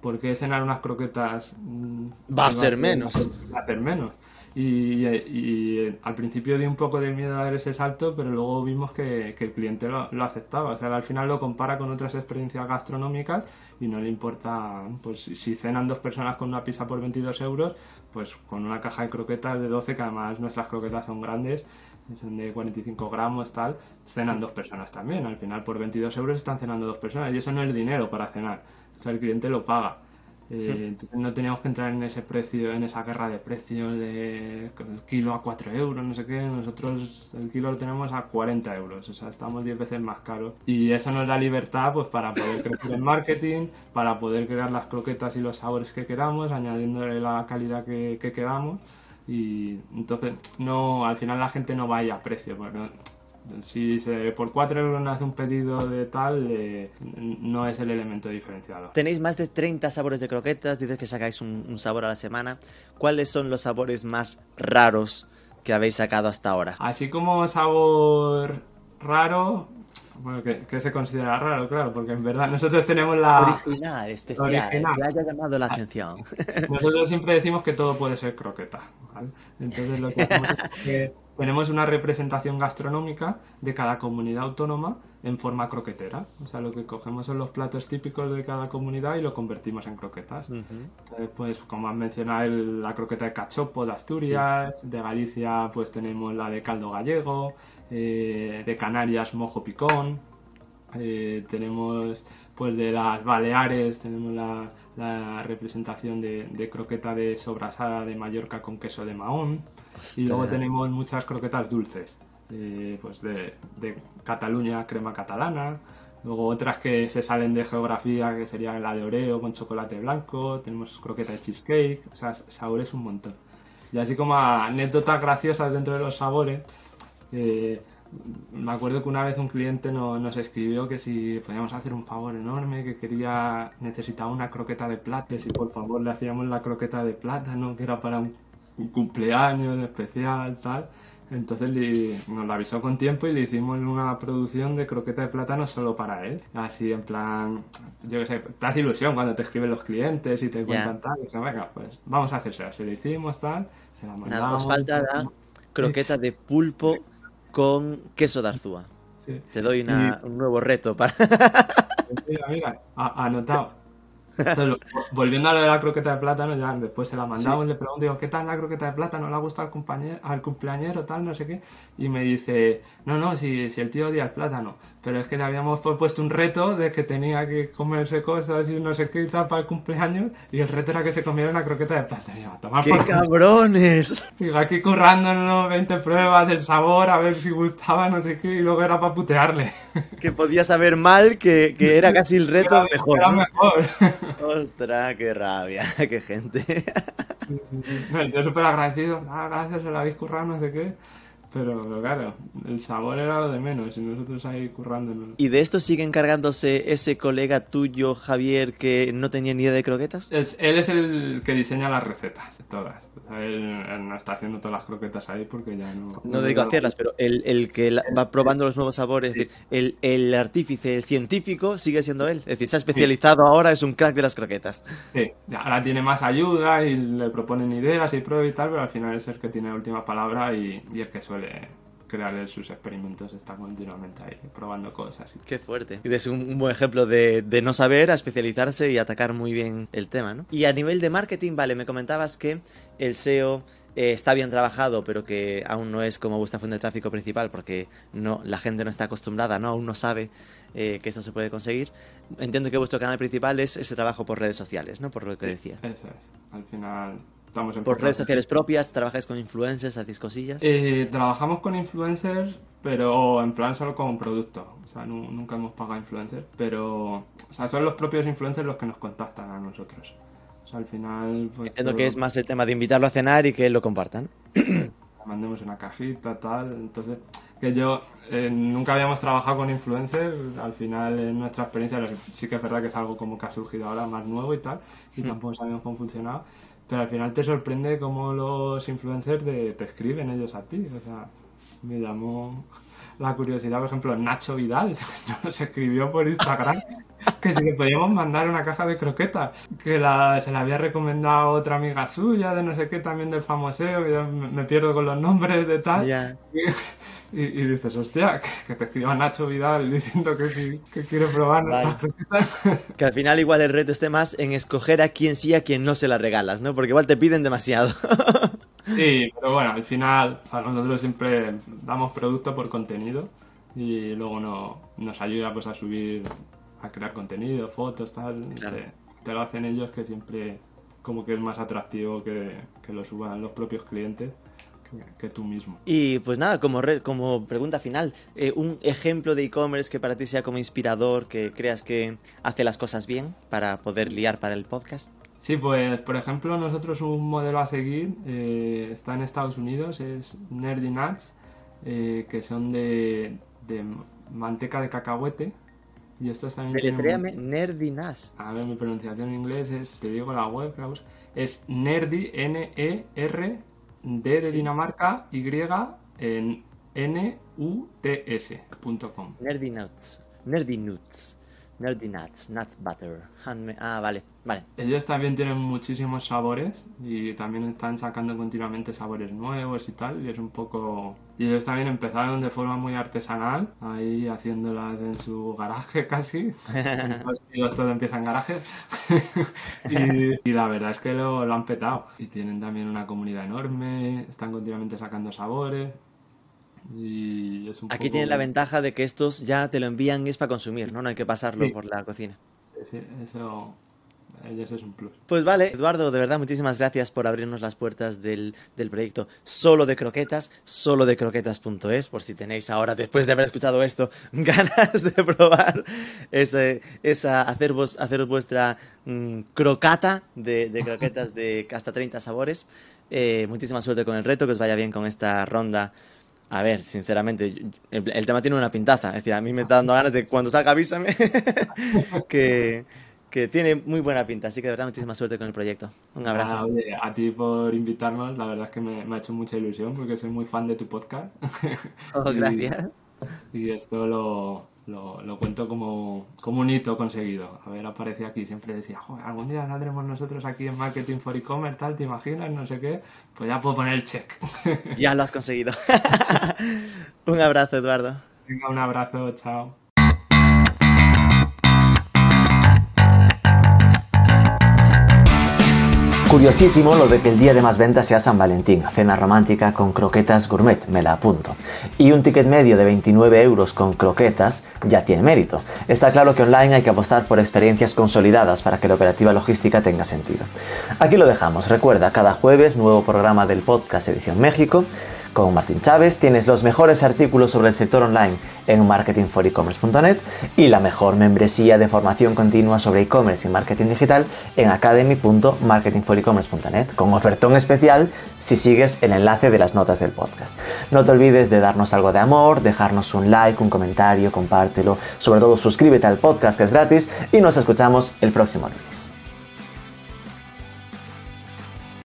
¿Por qué cenar unas croquetas? Mm, va a ser menos. Va a ser menos. Y, y, al principio di un poco de miedo a dar ese salto, pero luego vimos que, que el cliente lo, lo, aceptaba. O sea, al final lo compara con otras experiencias gastronómicas y no le importa, pues si cenan dos personas con una pizza por 22 euros, pues con una caja de croquetas de 12, que además nuestras croquetas son grandes, son de 45 gramos, tal, cenan dos personas también. Al final, por 22 euros están cenando dos personas y eso no es dinero para cenar. O sea, el cliente lo paga. Eh, entonces no teníamos que entrar en ese precio, en esa guerra de precios de el kilo a 4 euros, no sé qué. Nosotros el kilo lo tenemos a 40 euros, o sea, estamos 10 veces más caros. Y eso nos da libertad pues para poder crecer en marketing, para poder crear las croquetas y los sabores que queramos, añadiéndole la calidad que, que queramos y entonces no al final la gente no vaya a precio porque si se, por 4 euros no hace un pedido de tal eh, no es el elemento diferenciado tenéis más de 30 sabores de croquetas dices que sacáis un, sabor a la semana ¿cuáles son los sabores más raros que habéis sacado hasta ahora? así como sabor raro bueno, que, se considera raro, claro, porque en verdad nosotros tenemos la... Original, especial, original. que haya llamado la atención. Nosotros siempre decimos que todo puede ser croqueta, ¿vale? Entonces lo que hacemos es que [LAUGHS] tenemos una representación gastronómica de cada comunidad autónoma en forma croquetera. O sea, lo que cogemos son los platos típicos de cada comunidad y lo convertimos en croquetas. Entonces, pues como han mencionado, la croqueta de cachopo de Asturias, de Galicia pues tenemos la de caldo gallego, eh, de Canarias mojo picón, eh, tenemos pues de las Baleares tenemos la, la representación de, de, croqueta de sobrasada de Mallorca con queso de Mahón. Y luego tenemos muchas croquetas dulces, pues de, de, Cataluña, crema catalana. Luego otras que se salen de geografía, que serían la de Oreo con chocolate blanco. Tenemos croqueta de cheesecake, o sea, sabores un montón. Y así como anécdotas graciosas dentro de los sabores. Eh, me acuerdo que una vez un cliente nos escribió que si podíamos hacer un favor enorme, que quería, necesitaba una croqueta de plata, y por favor le hacíamos la croqueta de plátano, que era para un, cumpleaños especial, tal. Entonces nos la avisó con tiempo y le hicimos una producción de croqueta de plátano solo para él. Así en plan, yo qué sé, te hace ilusión cuando te escriben los clientes y te cuentan tal. Y dije, venga, pues vamos a hacerse. Se lo hicimos tal, se la mandamos. Nada, nos falta la croqueta de pulpo con queso de Arzúa. Te doy un nuevo reto para... mira, mira, anotado volviendo a lo de la croqueta de plátano, ya después se la mandamos y le pregunto, digo, ¿qué tal la croqueta de plátano? ¿Le ha gustado al, compañero, al cumpleañero, tal, no sé qué? Y me dice, no, no, si, si el tío odia el plátano, pero es que le habíamos puesto un reto de que tenía que comerse cosas y no sé qué y tal para el cumpleaños, y el reto era que se comiera una croqueta de plátano. ¡Qué cabrones! Digo, aquí currándonos 20 pruebas, el sabor, a ver si gustaba, no sé qué, y luego era para putearle. [LAUGHS] Que podía saber mal, que, que era casi el reto mejor. Era mejor. [LAUGHS] Ostras, qué rabia, [LAUGHS] qué gente. Yo súper agradecido. Ah, gracias, se lo habéis currado, no sé qué. Pero claro, el sabor era lo de menos y nosotros ahí currándonos. ¿Y de esto sigue encargándose ese colega tuyo, Javier, que no tenía ni idea de croquetas? Es, él es el que diseña las recetas, todas. él, no está haciendo todas las croquetas ahí porque ya no... No, digo hacerlas, pero el, el que va probando los nuevos sabores, es decir, el, el, artífice, el científico, sigue siendo él. Es decir, se ha especializado ahora, es un crack de las croquetas. Sí, ahora tiene más ayuda y le proponen ideas y pruebas y tal, pero al final es el que tiene la última palabra y, y el que suele crear sus experimentos, está continuamente ahí probando cosas. Qué fuerte. Y es un, buen ejemplo de, no saber, a especializarse y atacar muy bien el tema, ¿no? Y a nivel de marketing, vale, me comentabas que el SEO eh, está bien trabajado, pero que aún no es como vuestra fuente de tráfico principal, porque no, la gente no está acostumbrada, ¿no? Aún no sabe eh, que esto se puede conseguir. Entiendo que vuestro canal principal es ese trabajo por redes sociales, ¿no? Por lo que decía. Eso es. Al final ¿Por redes sociales propias? ¿Trabajáis con influencers? ¿Hacéis cosillas? Eh, trabajamos con influencers, pero en plan solo como producto. O sea, nunca hemos pagado influencers, pero o sea, son los propios influencers los que nos contactan a nosotros. O sea, al final... Pues, Entiendo que es más el tema de invitarlo a cenar y que lo compartan. mandemos una cajita, tal. Entonces, que yo eh, nunca habíamos trabajado con influencers. Al final, en nuestra experiencia, sí que es verdad que es algo como que ha surgido ahora más nuevo y tal. Y hmm. tampoco sabemos cómo funcionaba. Pero al final te sorprende cómo los influencers te escriben ellos a ti. O sea, me llamó la curiosidad, por ejemplo, Nacho Vidal [LAUGHS] nos escribió por Instagram que si le podíamos mandar una caja de croquetas, que la, se la había recomendado otra amiga suya, de no sé qué, también del famoseo, yo me, pierdo con los nombres de tal. Y, dices, hostia, que, te escriba Nacho Vidal diciendo que, sí, que quiere probar nuestras croquetas. [LAUGHS] Que al final igual el reto esté más en escoger a quién sí, a quién no se la regalas, ¿no? Porque igual te piden demasiado. [LAUGHS] Sí, pero bueno, al final nosotros siempre damos producto por contenido y luego no, nos ayuda pues a subir a crear contenido, fotos, tal. Te, lo hacen ellos que siempre como que es más atractivo que, lo suban los propios clientes. Que, tú mismo. Y pues nada, como, como pregunta final, eh, un ejemplo de e-commerce que para ti sea como inspirador, que creas que hace las cosas bien para poder liar para el podcast. Sí, pues por ejemplo nosotros un modelo a seguir eh, está en Estados Unidos, es Nerdy Nuts, eh, que son de, de manteca de cacahuete, y esto también. Nerdy Nas. A ver, mi pronunciación en inglés es, te digo la web, es Nerdy, N-E-R-D de Dinamarca, Y en N-U-T-S.com. Nerdy Nuts. Nerdy Nuts. Nerdy Nuts, Nut Butter. Ah, vale, vale. Ellos también tienen muchísimos sabores y también están sacando continuamente sabores nuevos y tal. Y es un poco. Y ellos también empezaron de forma muy artesanal, ahí haciéndolas en su garaje [LAUGHS] casi. Los todo empieza en garaje. [LAUGHS] y, la verdad es que lo, lo han petado. Y tienen también una comunidad enorme, están continuamente sacando sabores. Y es un Aquí poco- tiene la ventaja de que estos ya te lo envían y es para consumir, ¿no? No hay que pasarlo Sí. por la cocina. Sí, eso, ellos es un plus. Pues vale, Eduardo, de verdad, muchísimas gracias por abrirnos las puertas del, del proyecto solo de croquetas, solo de croquetas.es, por si tenéis ahora, después de haber escuchado esto, [LAUGHS] ganas de probar ese, esa, hacer, vos, hacer vuestra mm, crocata de, de croquetas de hasta 30 sabores. Eh, muchísima suerte con el reto, que os vaya bien con esta ronda. A ver, sinceramente, el, el tema tiene una pintaza. Es decir, a mí me está dando ganas de cuando salga avísame [LAUGHS] que, que tiene muy buena pinta. Así que de verdad, muchísima suerte con el proyecto. Un abrazo. Ah, oye, a ti por invitarnos, la verdad es que me, me ha hecho mucha ilusión porque soy muy fan de tu podcast. [LAUGHS] Oh, y- gracias. Y esto lo, lo, lo cuento como, como un hito conseguido. Haber aparecido aquí, siempre decía, joder, algún día saldremos nosotros aquí en Marketing for E-Commerce, tal, ¿te imaginas? No sé qué. Pues ya puedo poner el check. Ya lo has conseguido. [LAUGHS] Un abrazo, Eduardo. Venga, un abrazo, chao. Curiosísimo lo de que el día de más ventas sea San Valentín, cena romántica con croquetas gourmet, me la apunto. Y un ticket medio de 29 euros con croquetas ya tiene mérito. Está claro que online hay que apostar por experiencias consolidadas para que la operativa logística tenga sentido. Aquí lo dejamos, recuerda, cada jueves nuevo programa del podcast Edición México. Con Martín Chávez tienes los mejores artículos sobre el sector online en marketingforecommerce.net y la mejor membresía de formación continua sobre e-commerce y marketing digital en academy.marketingforecommerce.net con ofertón especial si sigues el enlace de las notas del podcast. No te olvides de darnos algo de amor, dejarnos un like, un comentario, compártelo, sobre todo suscríbete al podcast que es gratis y nos escuchamos el próximo lunes.